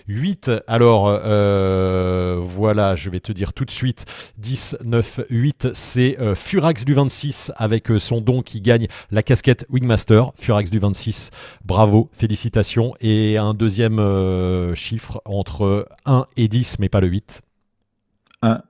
8. Alors, euh, voilà, je vais te dire tout de suite 10, 9, 8. C'est euh, Furax du 26 avec son don qui gagne la casquette Wingmaster. Furax du 26, bravo, félicitations. Et un deuxième chiffre entre 1 et 10, mais pas le 8. 1.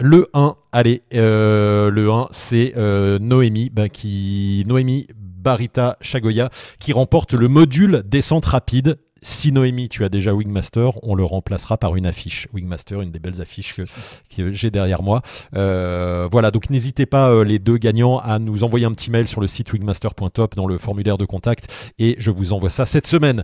Le 1, allez, euh, le 1, c'est euh, Noémie, ben, qui, Noémie Barita Chagoya, qui remporte le module descente rapide. Si Noémie, tu as déjà Wingmaster, on le remplacera par une affiche. Wingmaster, une des belles affiches que, j'ai derrière moi. Euh, voilà, donc n'hésitez pas, les deux gagnants, à nous envoyer un petit mail sur le site wingmaster.top dans le formulaire de contact et je vous envoie ça cette semaine.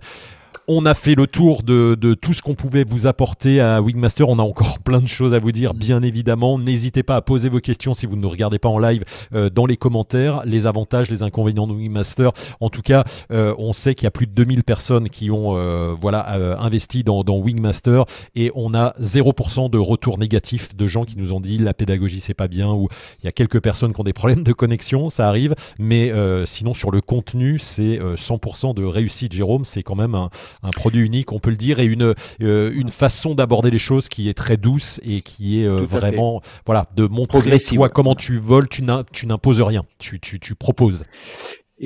On a fait le tour de, tout ce qu'on pouvait vous apporter à Wingmaster. On a encore plein de choses à vous dire, bien évidemment. N'hésitez pas à poser vos questions si vous ne nous regardez pas en live euh, dans les commentaires. Les avantages, les inconvénients de Wingmaster. En tout cas, euh, on sait qu'il y a plus de 2000 personnes qui ont euh, voilà, investi dans, Wingmaster et on a 0% de retour négatif de gens qui nous ont dit la pédagogie c'est pas bien ou il y a quelques personnes qui ont des problèmes de connexion, ça arrive. Mais sinon, sur le contenu, c'est 100% de réussite. Jérôme, c'est quand même un, un produit unique, on peut le dire, et une, euh, une façon d'aborder les choses qui est très douce et qui est euh, vraiment, voilà, de montrer toi comment tu voles, tu n'imposes rien, tu, tu, tu proposes.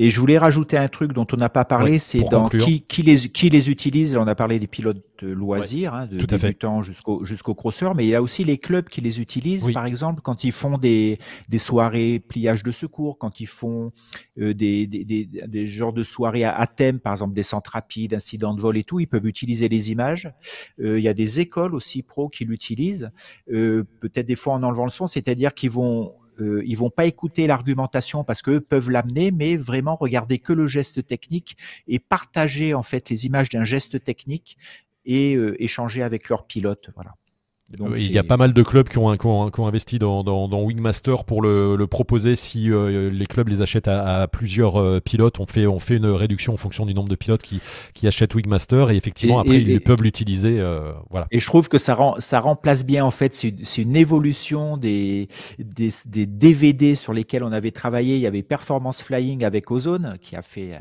Et je voulais rajouter un truc dont on n'a pas parlé, c'est dans qui, qui, les, qui les utilise. On a parlé des pilotes de loisirs, hein, de débutants jusqu'au jusqu'au crosseur, mais il y a aussi les clubs qui les utilisent. Par exemple, quand ils font des, des soirées pliage de secours, quand ils font euh, des, des, des, des, genres de soirées à, thème, par exemple des centres rapides, incidents de vol et tout, ils peuvent utiliser les images. Euh, il y a des écoles aussi pro qui l'utilisent, euh, peut-être des fois en enlevant le son, c'est-à-dire qu'ils vont euh, ils vont pas écouter l'argumentation parce qu'eux peuvent l'amener, mais vraiment regarder que le geste technique et partager en fait les images d'un geste technique et euh, échanger avec leur pilote. Voilà il y a pas mal de clubs qui ont, qui investi dans, Wingmaster pour le, proposer si euh, les clubs les achètent à, plusieurs euh, pilotes. On fait, on fait une réduction en fonction du nombre de pilotes qui, qui achètent Wingmaster et effectivement après ils peuvent l'utiliser. Euh, voilà. Et je trouve que ça, rend, ça remplace bien en fait, c'est une évolution des, des, des, DVD sur lesquels on avait travaillé. Il y avait Performance Flying avec Ozone qui a fait,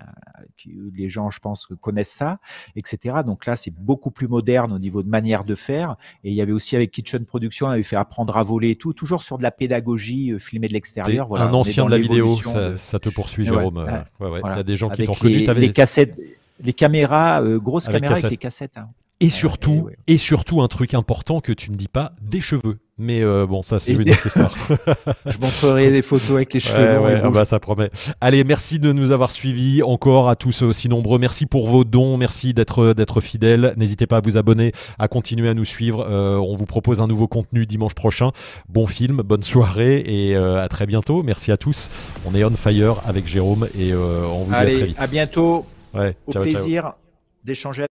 les gens je pense connaissent ça, etc. Donc là c'est beaucoup plus moderne au niveau de manière de faire et il y avait aussi avec Kitchen Production, on avait fait apprendre à voler et tout, toujours sur de la pédagogie euh, filmée de l'extérieur. Voilà, un ancien de la vidéo, ça, te poursuit, Jérôme. Il y a des gens qui t'ont connu. Les, cassettes, les caméras, euh, grosses caméras avec des cassettes. Hein. Et surtout, et surtout un truc important que tu ne dis pas, des cheveux. Mais euh, bon, ça c'est une autre histoire. je montrerai des photos avec les cheveux ouais, ah bah, ça promet. Allez, merci de nous avoir suivis encore à tous aussi nombreux. Merci pour vos dons, merci d'être d'être fidèles. N'hésitez pas à vous abonner, à continuer à nous suivre. Euh, on vous propose un nouveau contenu dimanche prochain. Bon film, bonne soirée et euh, à très bientôt. Merci à tous. On est on fire avec Jérôme et on vous dit à très vite. À bientôt. Au plaisir d'échanger.